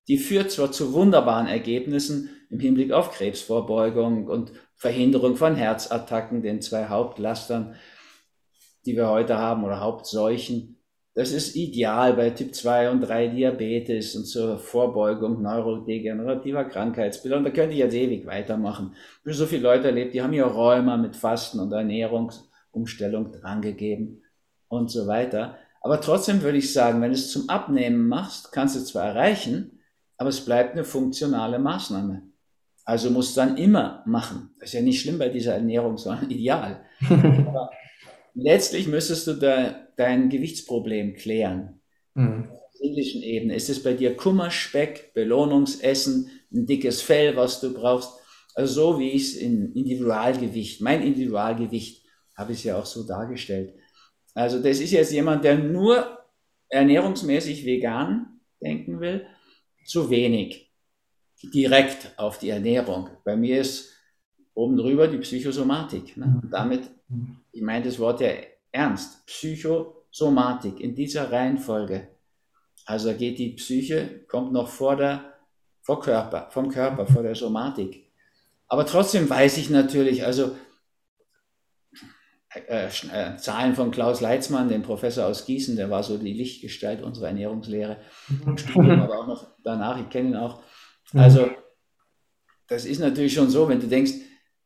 B: die führt zwar zu wunderbaren Ergebnissen im Hinblick auf Krebsvorbeugung und Verhinderung von Herzattacken, den zwei Hauptlastern, die wir heute haben, oder Hauptseuchen. Das ist ideal bei Typ 2 und 3 Diabetes und zur Vorbeugung neurodegenerativer Krankheitsbilder. Und da könnte ich jetzt ewig weitermachen. Habe so viele Leute erlebt, die haben ja Rheuma mit Fasten und Ernährungsumstellung drangegeben und so weiter. Aber trotzdem würde ich sagen, wenn du es zum Abnehmen machst, kannst du zwar erreichen, aber es bleibt eine funktionale Maßnahme. Also musst du dann immer machen. Das ist ja nicht schlimm bei dieser Ernährung, sondern [LAUGHS] ideal. aber [LAUGHS] letztlich müsstest du da dein Gewichtsproblem klären. Mhm. Seelischen Ebene. Ist es bei dir Kummerspeck, Belohnungsessen, ein dickes Fell, was du brauchst? Also so wie ich es in Individualgewicht, mein Individualgewicht, habe ich es ja auch so dargestellt. Also das ist jetzt jemand, der nur ernährungsmäßig vegan denken will, zu wenig direkt auf die Ernährung. Bei mir ist oben drüber die Psychosomatik. Ne? Und damit, ich meine das Wort ja ernst, Psychosomatik in dieser Reihenfolge. Also geht die Psyche, kommt noch vor der, vor Körper, vom Körper, vor der Somatik. Aber trotzdem weiß ich natürlich, also äh, äh, Zahlen von Klaus Leitzmann, dem Professor aus Gießen, der war so die Lichtgestalt unserer Ernährungslehre, Studium, aber auch noch danach, ich kenne ihn auch. Also, das ist natürlich schon so, wenn du denkst,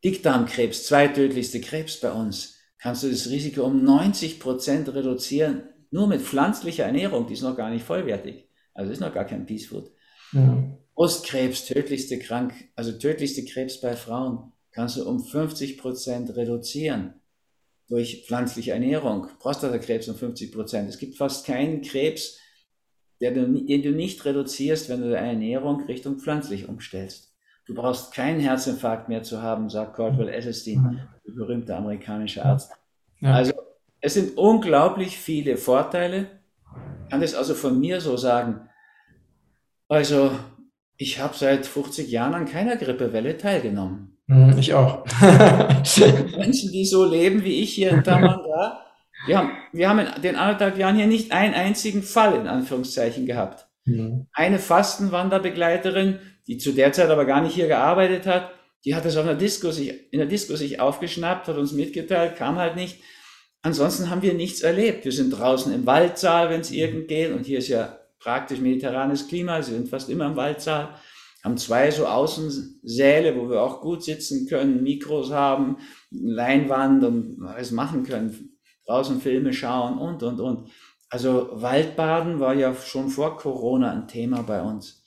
B: Dickdarmkrebs, zweitödlichste Krebs bei uns, kannst du das Risiko um 90 Prozent reduzieren, nur mit pflanzlicher Ernährung, die ist noch gar nicht vollwertig. Also ist noch gar kein Peace Food. Ja. Brustkrebs, tödlichste Krank, also tödlichste Krebs bei Frauen, kannst du um 50 Prozent reduzieren durch pflanzliche Ernährung. Prostatakrebs um 50 Prozent. Es gibt fast keinen Krebs, den du nicht reduzierst, wenn du deine Ernährung Richtung pflanzlich umstellst. Du brauchst keinen Herzinfarkt mehr zu haben, sagt Caldwell Esselstyn, mhm. der berühmte amerikanische Arzt. Ja. Also es sind unglaublich viele Vorteile. Ich kann das also von mir so sagen. Also ich habe seit 50 Jahren an keiner Grippewelle teilgenommen.
A: Mhm, ich auch. [LAUGHS]
B: Menschen, die so leben wie ich hier in Tamanga, wir haben, wir haben in den anderthalb Jahren hier nicht einen einzigen Fall in Anführungszeichen gehabt. Mhm. Eine Fastenwanderbegleiterin, die zu der Zeit aber gar nicht hier gearbeitet hat, die hat es auf einer Disco sich, in der Disco sich aufgeschnappt, hat uns mitgeteilt, kam halt nicht. Ansonsten haben wir nichts erlebt. Wir sind draußen im Waldsaal, wenn es irgend geht, und hier ist ja praktisch mediterranes Klima, sie sind fast immer im Waldsaal, haben zwei so Außensäle, wo wir auch gut sitzen können, Mikros haben, Leinwand und alles machen können, draußen Filme schauen und, und, und. Also Waldbaden war ja schon vor Corona ein Thema bei uns.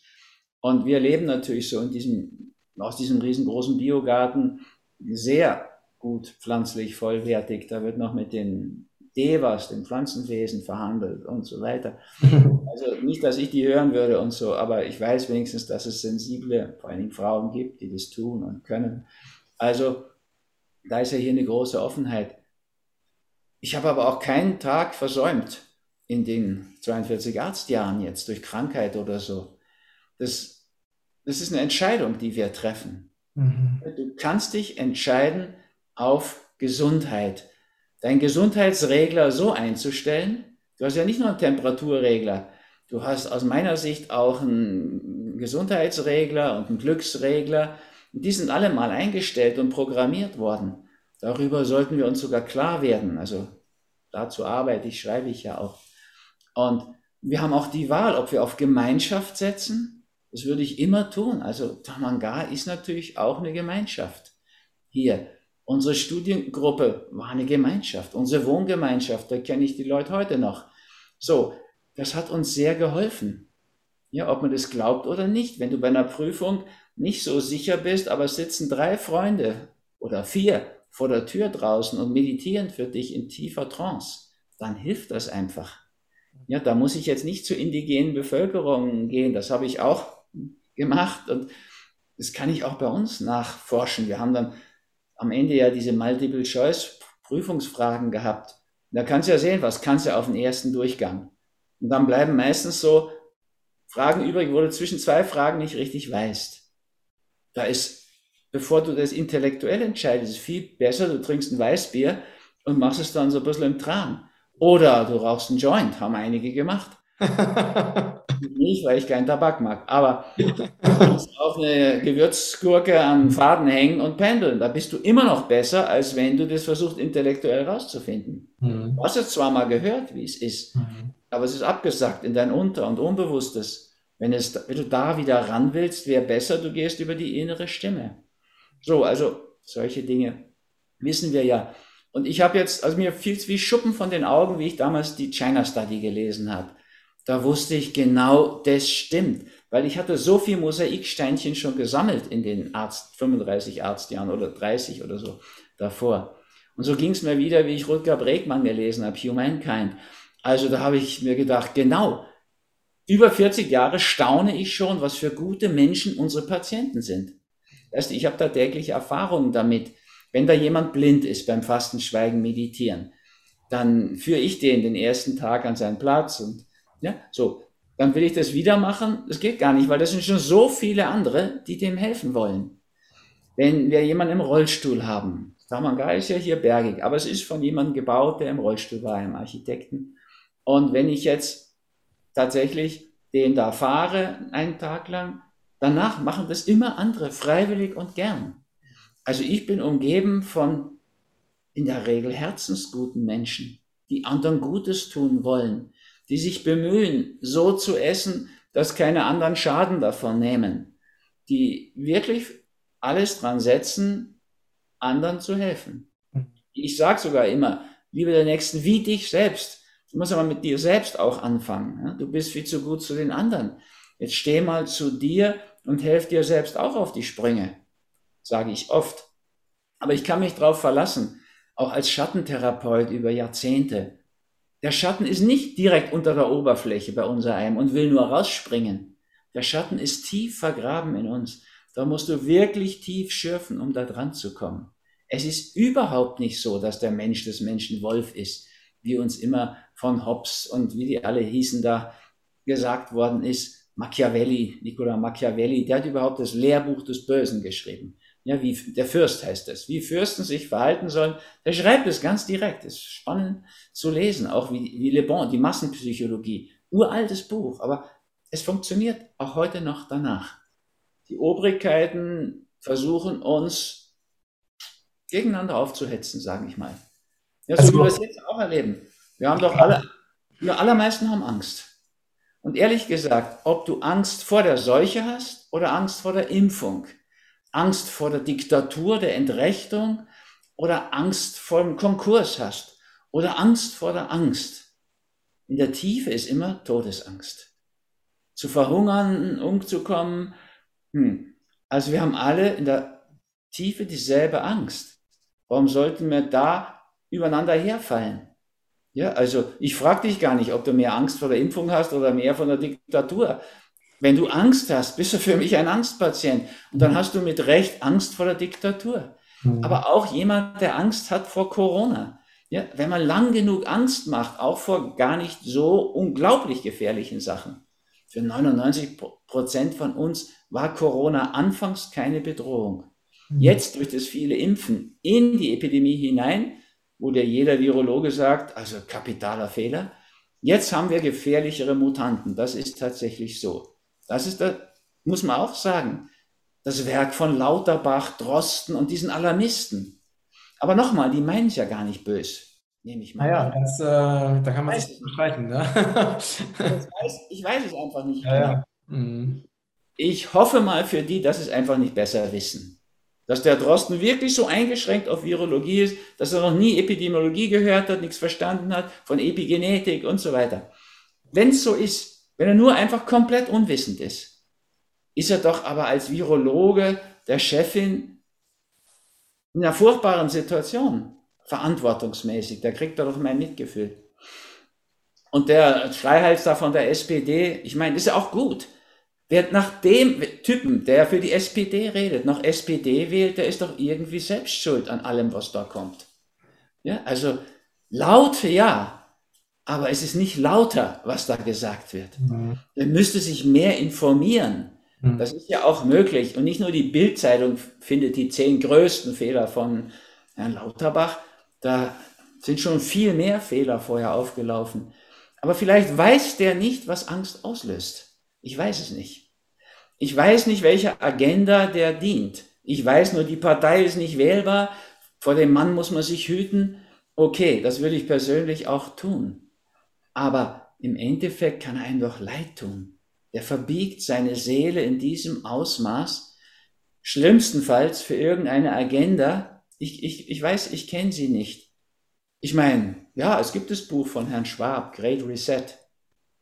B: Und wir leben natürlich so in diesem, aus diesem riesengroßen Biogarten sehr gut pflanzlich vollwertig. Da wird noch mit den Devas, den Pflanzenwesen, verhandelt und so weiter. [LAUGHS] Also nicht, dass ich die hören würde und so, aber ich weiß wenigstens, dass es sensible, vor allen Dingen Frauen gibt, die das tun und können. Also da ist ja hier eine große Offenheit. Ich habe aber auch keinen Tag versäumt in den 42 Arztjahren jetzt durch Krankheit oder so. Das, das ist eine Entscheidung, die wir treffen. Mhm. Du kannst dich entscheiden auf Gesundheit. Deinen Gesundheitsregler so einzustellen. Du hast ja nicht nur einen Temperaturregler. Du hast aus meiner Sicht auch einen Gesundheitsregler und einen Glücksregler. Die sind alle mal eingestellt und programmiert worden. Darüber sollten wir uns sogar klar werden. Also dazu arbeite ich, schreibe ich ja auch. Und wir haben auch die Wahl, ob wir auf Gemeinschaft setzen. Das würde ich immer tun. Also Tamanga ist natürlich auch eine Gemeinschaft. Hier, unsere Studiengruppe war eine Gemeinschaft. Unsere Wohngemeinschaft, da kenne ich die Leute heute noch. So, das hat uns sehr geholfen. Ja, ob man das glaubt oder nicht. Wenn du bei einer Prüfung nicht so sicher bist, aber sitzen drei Freunde oder vier vor der Tür draußen und meditieren für dich in tiefer Trance, dann hilft das einfach. Ja, da muss ich jetzt nicht zur indigenen Bevölkerung gehen. Das habe ich auch gemacht und das kann ich auch bei uns nachforschen. Wir haben dann am Ende ja diese Multiple-Choice-Prüfungsfragen gehabt. Da kannst du ja sehen, was kannst du auf den ersten Durchgang. Und dann bleiben meistens so Fragen übrig, wo du zwischen zwei Fragen nicht richtig weißt. Da ist bevor du das intellektuell entscheidest, viel besser, du trinkst ein Weißbier und machst es dann so ein bisschen im Tran. Oder du rauchst einen Joint, haben einige gemacht. Nicht, weil ich keinen Tabak mag, aber du kannst auch eine Gewürzgurke an Faden hängen und pendeln. Da bist du immer noch besser, als wenn du das versuchst, intellektuell rauszufinden. Mhm. Du hast es zwar mal gehört, wie es ist, mhm. aber es ist abgesagt in dein Unter- und Unbewusstes. Wenn, es, wenn du da wieder ran willst, wäre besser, du gehst über die innere Stimme. So, also solche Dinge wissen wir ja. Und ich habe jetzt, also mir fiel es wie Schuppen von den Augen, wie ich damals die China Study gelesen habe. Da wusste ich genau, das stimmt. Weil ich hatte so viel Mosaiksteinchen schon gesammelt in den Arzt, 35 Arztjahren oder 30 oder so davor. Und so ging es mir wieder, wie ich Rutger Bregmann gelesen habe, Humankind. Also da habe ich mir gedacht, genau, über 40 Jahre staune ich schon, was für gute Menschen unsere Patienten sind. Weißt, ich habe da tägliche Erfahrungen damit. Wenn da jemand blind ist beim Fasten, Schweigen, Meditieren, dann führe ich den den ersten Tag an seinen Platz und ja, so. Dann will ich das wieder machen. Das geht gar nicht, weil das sind schon so viele andere, die dem helfen wollen. Wenn wir jemanden im Rollstuhl haben, Samanga ist ja hier bergig, aber es ist von jemandem gebaut, der im Rollstuhl war, einem Architekten. Und wenn ich jetzt tatsächlich den da fahre, einen Tag lang, Danach machen das immer andere, freiwillig und gern. Also ich bin umgeben von in der Regel herzensguten Menschen, die anderen Gutes tun wollen, die sich bemühen, so zu essen, dass keine anderen Schaden davon nehmen, die wirklich alles dran setzen, anderen zu helfen. Ich sage sogar immer, liebe der Nächsten wie dich selbst. Du musst aber mit dir selbst auch anfangen. Du bist viel zu gut zu den anderen. Jetzt steh mal zu dir und helf dir selbst auch auf die Sprünge, sage ich oft. Aber ich kann mich darauf verlassen, auch als Schattentherapeut über Jahrzehnte. Der Schatten ist nicht direkt unter der Oberfläche bei unser einem und will nur rausspringen. Der Schatten ist tief vergraben in uns. Da musst du wirklich tief schürfen, um da dran zu kommen. Es ist überhaupt nicht so, dass der Mensch des Menschen Wolf ist, wie uns immer von Hobbes und wie die alle hießen da gesagt worden ist. Machiavelli, Nicola Machiavelli, der hat überhaupt das Lehrbuch des Bösen geschrieben. Ja, wie der Fürst heißt es, wie Fürsten sich verhalten sollen. Der schreibt es ganz direkt. Es ist spannend zu lesen, auch wie, wie Le Bon, die Massenpsychologie. Uraltes Buch, aber es funktioniert auch heute noch danach. Die Obrigkeiten versuchen uns gegeneinander aufzuhetzen, sage ich mal. Ja, so also, wie wir das jetzt auch erleben. Wir haben doch alle, wir allermeisten haben Angst. Und ehrlich gesagt, ob du Angst vor der Seuche hast oder Angst vor der Impfung, Angst vor der Diktatur, der Entrechtung oder Angst vor dem Konkurs hast oder Angst vor der Angst, in der Tiefe ist immer Todesangst. Zu verhungern, umzukommen. Hm. Also wir haben alle in der Tiefe dieselbe Angst. Warum sollten wir da übereinander herfallen? Ja, also ich frage dich gar nicht, ob du mehr Angst vor der Impfung hast oder mehr von der Diktatur. Wenn du Angst hast, bist du für mich ein Angstpatient. Und dann mhm. hast du mit Recht Angst vor der Diktatur. Mhm. Aber auch jemand, der Angst hat vor Corona. Ja, wenn man lang genug Angst macht, auch vor gar nicht so unglaublich gefährlichen Sachen. Für 99 Prozent von uns war Corona anfangs keine Bedrohung. Mhm. Jetzt durch das viele Impfen in die Epidemie hinein wo dir jeder Virologe sagt, also kapitaler Fehler. Jetzt haben wir gefährlichere Mutanten. Das ist tatsächlich so. Das ist, da muss man auch sagen, das Werk von Lauterbach, Drosten und diesen Alarmisten. Aber nochmal, die meinen es ja gar nicht bös, nehme ich mal.
A: Naja, das, äh, da kann man sich bestreiten. Ne?
B: weiß, ich weiß es einfach nicht. Ja, ja. Mhm. Ich hoffe mal für die, dass es einfach nicht besser wissen dass der Drosten wirklich so eingeschränkt auf Virologie ist, dass er noch nie Epidemiologie gehört hat, nichts verstanden hat von Epigenetik und so weiter. Wenn es so ist, wenn er nur einfach komplett unwissend ist, ist er doch aber als Virologe der Chefin in einer furchtbaren Situation, verantwortungsmäßig. Da kriegt er doch mein Mitgefühl. Und der Schreihals da von der SPD, ich meine, ist ja auch gut. Wer nach dem Typen, der für die SPD redet, noch SPD wählt, der ist doch irgendwie selbst schuld an allem, was da kommt. Ja, also laut, ja, aber es ist nicht lauter, was da gesagt wird. Mhm. Er müsste sich mehr informieren. Hm. Das ist ja auch möglich. Und nicht nur die Bildzeitung findet die zehn größten Fehler von Herrn Lauterbach. Da sind schon viel mehr Fehler vorher aufgelaufen. Aber vielleicht weiß der nicht, was Angst auslöst. Ich weiß es nicht. Ich weiß nicht, welcher Agenda der dient. Ich weiß nur, die Partei ist nicht wählbar. Vor dem Mann muss man sich hüten. Okay, das würde ich persönlich auch tun. Aber im Endeffekt kann er einem doch leid tun. Er verbiegt seine Seele in diesem Ausmaß, schlimmstenfalls für irgendeine Agenda. Ich, ich, ich weiß, ich kenne sie nicht. Ich meine, ja, es gibt das Buch von Herrn Schwab, Great Reset.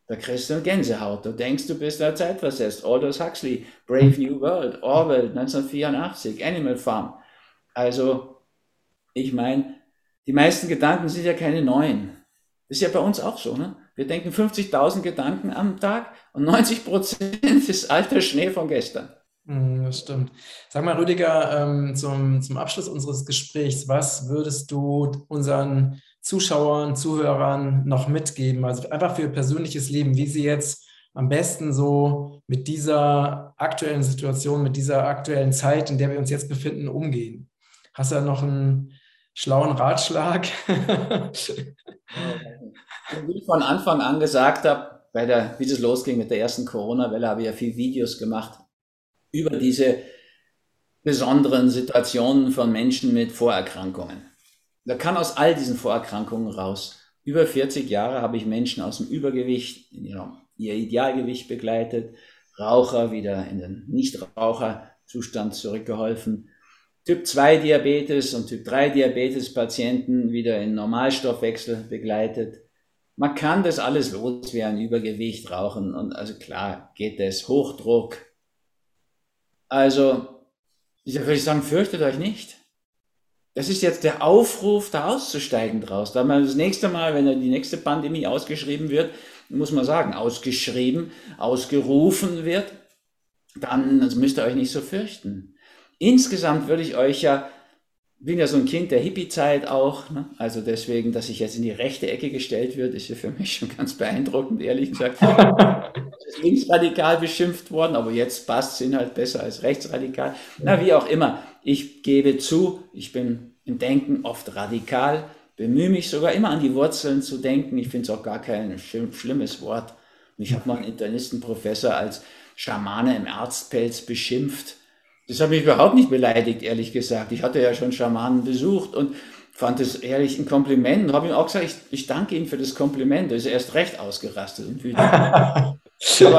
B: Da kriegst du Gänsehaut. Du denkst, du bist der Zeit versetzt. Aldous Huxley, Brave New World, Orwell, 1984, Animal Farm. Also, ich meine, die meisten Gedanken sind ja keine neuen. Das ist ja bei uns auch so. Ne? Wir denken 50.000 Gedanken am Tag und 90 Prozent [LAUGHS] ist alter Schnee von gestern.
A: Hm, das stimmt. Sag mal, Rüdiger, ähm, zum, zum Abschluss unseres Gesprächs, was würdest du unseren Zuschauern, Zuhörern noch mitgeben? Also einfach für ihr persönliches Leben, wie sie jetzt am besten so mit dieser aktuellen Situation, mit dieser aktuellen Zeit, in der wir uns jetzt befinden, umgehen. Hast du da noch einen schlauen Ratschlag? [LAUGHS]
B: Wie ich von Anfang an gesagt habe, bei der, wie es losging mit der ersten Corona-Welle, habe ich ja viele Videos gemacht über diese besonderen Situationen von Menschen mit Vorerkrankungen. Da kann aus all diesen Vorerkrankungen raus. Über 40 Jahre habe ich Menschen aus dem Übergewicht in ihr Idealgewicht begleitet, Raucher wieder in den Nichtraucherzustand zurückgeholfen, Typ 2 Diabetes und Typ 3 Diabetes Patienten wieder in Normalstoffwechsel begleitet. Man kann das alles loswerden, Übergewicht, Rauchen und also klar geht das, Hochdruck. Also, ich würde sagen, fürchtet euch nicht. Das ist jetzt der Aufruf, da auszusteigen draus. Da man das nächste Mal, wenn die nächste Pandemie ausgeschrieben wird, muss man sagen, ausgeschrieben, ausgerufen wird, dann also müsst ihr euch nicht so fürchten. Insgesamt würde ich euch ja bin ja so ein Kind der Hippie-Zeit auch. Ne? Also deswegen, dass ich jetzt in die rechte Ecke gestellt wird, ist ja für mich schon ganz beeindruckend, ehrlich gesagt. [LAUGHS] linksradikal beschimpft worden, aber jetzt passt es halt besser als rechtsradikal. Na, wie auch immer. Ich gebe zu, ich bin im Denken oft radikal, bemühe mich sogar immer an die Wurzeln zu denken. Ich finde es auch gar kein schlimmes Wort. Ich habe mal einen Internistenprofessor als Schamane im Arztpelz beschimpft das hat mich überhaupt nicht beleidigt, ehrlich gesagt. Ich hatte ja schon Schamanen besucht und fand es ehrlich ein Kompliment und habe ihm auch gesagt, ich, ich danke Ihnen für das Kompliment. Da ist er erst recht ausgerastet und wütend. [LAUGHS] Aber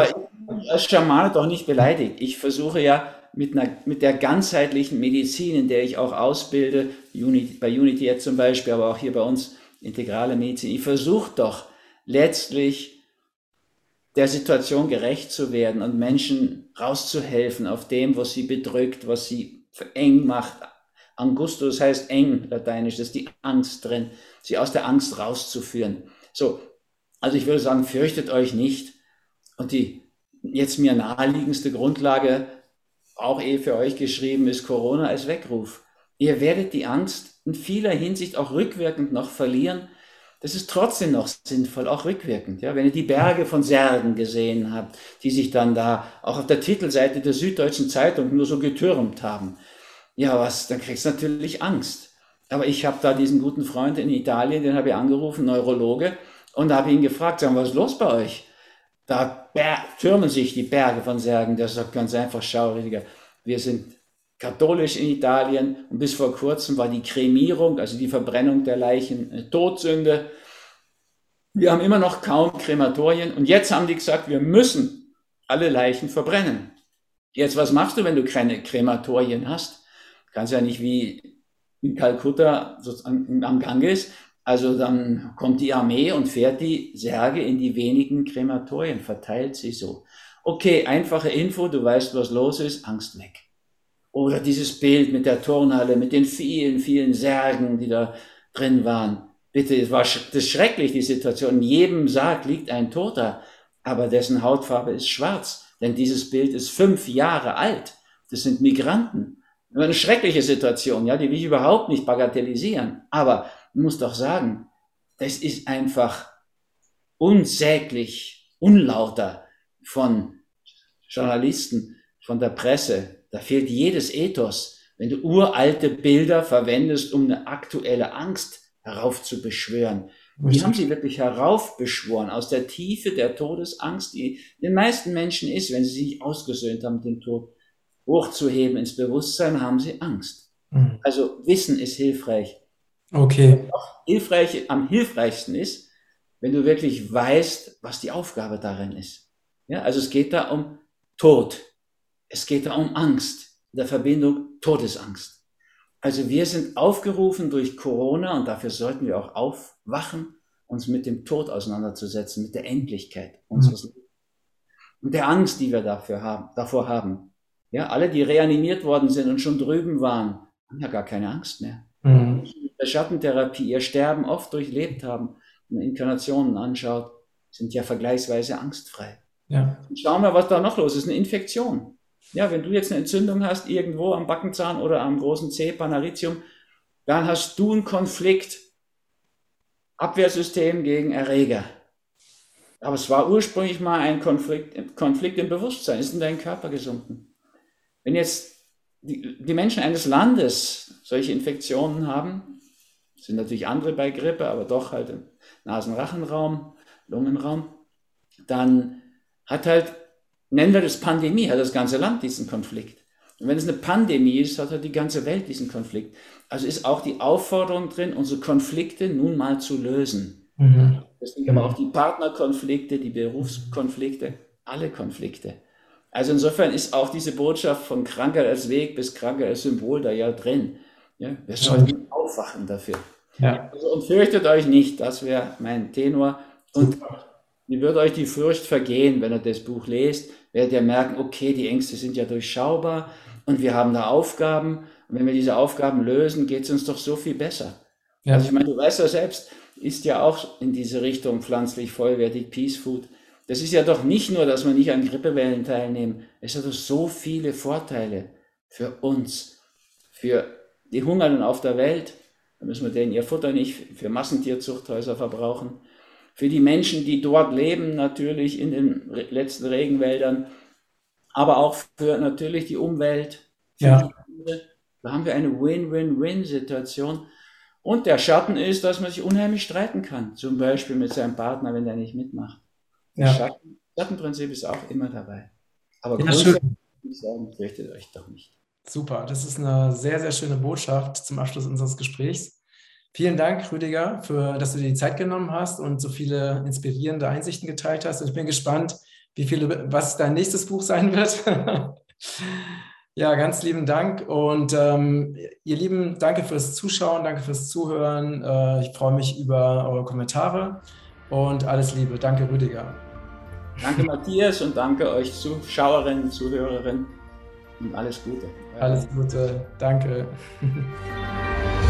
B: ich als Schamane doch nicht beleidigt. Ich versuche ja mit, einer, mit der ganzheitlichen Medizin, in der ich auch ausbilde, Unity, bei Unity jetzt zum Beispiel, aber auch hier bei uns integrale Medizin, ich versuche doch letztlich der Situation gerecht zu werden und Menschen rauszuhelfen auf dem, was sie bedrückt, was sie eng macht. Angustus heißt eng, lateinisch, das ist die Angst drin, sie aus der Angst rauszuführen. So, also ich würde sagen, fürchtet euch nicht. Und die jetzt mir naheliegendste Grundlage, auch eh für euch geschrieben, ist Corona als Weckruf. Ihr werdet die Angst in vieler Hinsicht auch rückwirkend noch verlieren, das ist trotzdem noch sinnvoll, auch rückwirkend. Ja? Wenn ihr die Berge von Särgen gesehen habt, die sich dann da auch auf der Titelseite der Süddeutschen Zeitung nur so getürmt haben, ja, was, dann kriegst du natürlich Angst. Aber ich habe da diesen guten Freund in Italien, den habe ich angerufen, Neurologe, und habe ihn gefragt, sagen, was ist los bei euch? Da türmen sich die Berge von Särgen. Der sagt ganz einfach, schau, Rüdiger, wir sind katholisch in Italien und bis vor kurzem war die Kremierung, also die Verbrennung der Leichen, eine Todsünde. Wir haben immer noch kaum Krematorien und jetzt haben die gesagt, wir müssen alle Leichen verbrennen. Jetzt, was machst du, wenn du keine Krematorien hast? Du kannst ja nicht wie in Kalkutta sozusagen am Ganges. Also dann kommt die Armee und fährt die Särge in die wenigen Krematorien, verteilt sie so. Okay, einfache Info, du weißt, was los ist, Angst weg. Oder dieses Bild mit der Turnhalle, mit den vielen, vielen Särgen, die da drin waren. Bitte, es war das ist schrecklich, die Situation. In jedem Sarg liegt ein Toter, aber dessen Hautfarbe ist schwarz. Denn dieses Bild ist fünf Jahre alt. Das sind Migranten. Eine schreckliche Situation, ja, die will ich überhaupt nicht bagatellisieren. Aber ich muss doch sagen, das ist einfach unsäglich unlauter von Journalisten, von der Presse. Da fehlt jedes Ethos. Wenn du uralte Bilder verwendest, um eine aktuelle Angst heraufzubeschwören. Die haben sie wirklich heraufbeschworen aus der Tiefe der Todesangst, die den meisten Menschen ist, wenn sie sich ausgesöhnt haben, den Tod hochzuheben ins Bewusstsein, haben sie Angst. Mhm. Also Wissen ist hilfreich.
A: Okay.
B: hilfreich, am hilfreichsten ist, wenn du wirklich weißt, was die Aufgabe darin ist. Ja, also es geht da um Tod. Es geht da um Angst. In der Verbindung Todesangst. Also wir sind aufgerufen durch Corona und dafür sollten wir auch aufwachen, uns mit dem Tod auseinanderzusetzen, mit der Endlichkeit unseres mhm. Lebens und der Angst, die wir dafür haben, davor haben. Ja, alle, die reanimiert worden sind und schon drüben waren, haben ja gar keine Angst mehr. Mhm. Der Schattentherapie, ihr Sterben oft durchlebt haben und Inkarnationen anschaut, sind ja vergleichsweise angstfrei. Ja. Und schauen wir, was da noch los ist. Eine Infektion. Ja, wenn du jetzt eine Entzündung hast, irgendwo am Backenzahn oder am großen Zeh, Panaritium, dann hast du einen Konflikt, Abwehrsystem gegen Erreger. Aber es war ursprünglich mal ein Konflikt, Konflikt im Bewusstsein, ist in deinen Körper gesunken. Wenn jetzt die, die Menschen eines Landes solche Infektionen haben, sind natürlich andere bei Grippe, aber doch halt im Nasenrachenraum, Lungenraum, dann hat halt Nennen wir das Pandemie, hat das ganze Land diesen Konflikt. Und wenn es eine Pandemie ist, hat halt die ganze Welt diesen Konflikt. Also ist auch die Aufforderung drin, unsere Konflikte nun mal zu lösen. Mhm. Deswegen aber auch die Partnerkonflikte, die Berufskonflikte, alle Konflikte. Also insofern ist auch diese Botschaft von Krankheit als Weg bis Krankheit als Symbol da ja drin. Ja, wir sollten aufwachen dafür. Ja. Also, und fürchtet euch nicht, das wäre mein Tenor. Und. Wie wird euch die Furcht vergehen, wenn ihr das Buch lest? Werdet ihr merken, okay, die Ängste sind ja durchschaubar und wir haben da Aufgaben. Und wenn wir diese Aufgaben lösen, geht es uns doch so viel besser. Ja. Also ich meine, du weißt ja selbst, ist ja auch in diese Richtung pflanzlich vollwertig Peace Food. Das ist ja doch nicht nur, dass wir nicht an Grippewellen teilnehmen. Es hat doch so viele Vorteile für uns, für die Hungernden auf der Welt. Da müssen wir denen ihr Futter nicht für Massentierzuchthäuser verbrauchen für die Menschen, die dort leben, natürlich in den letzten Regenwäldern, aber auch für natürlich die Umwelt.
A: Ja.
B: Die da haben wir eine Win-Win-Win-Situation. Und der Schatten ist, dass man sich unheimlich streiten kann. Zum Beispiel mit seinem Partner, wenn der nicht mitmacht. Ja. Schatten, Schattenprinzip ist auch immer dabei. Aber ja, grundsätzlich ich sagen, fürchtet euch doch nicht.
A: Super, das ist eine sehr, sehr schöne Botschaft zum Abschluss unseres Gesprächs. Vielen Dank, Rüdiger, für, dass du dir die Zeit genommen hast und so viele inspirierende Einsichten geteilt hast. Und ich bin gespannt, wie viele, was dein nächstes Buch sein wird. [LAUGHS] ja, ganz lieben Dank. Und ähm, ihr Lieben, danke fürs Zuschauen, danke fürs Zuhören. Äh, ich freue mich über eure Kommentare und alles Liebe. Danke, Rüdiger.
B: Danke, Matthias, und danke euch Zuschauerinnen, Zuhörerinnen und alles Gute.
A: Alles Gute. Danke. [LAUGHS]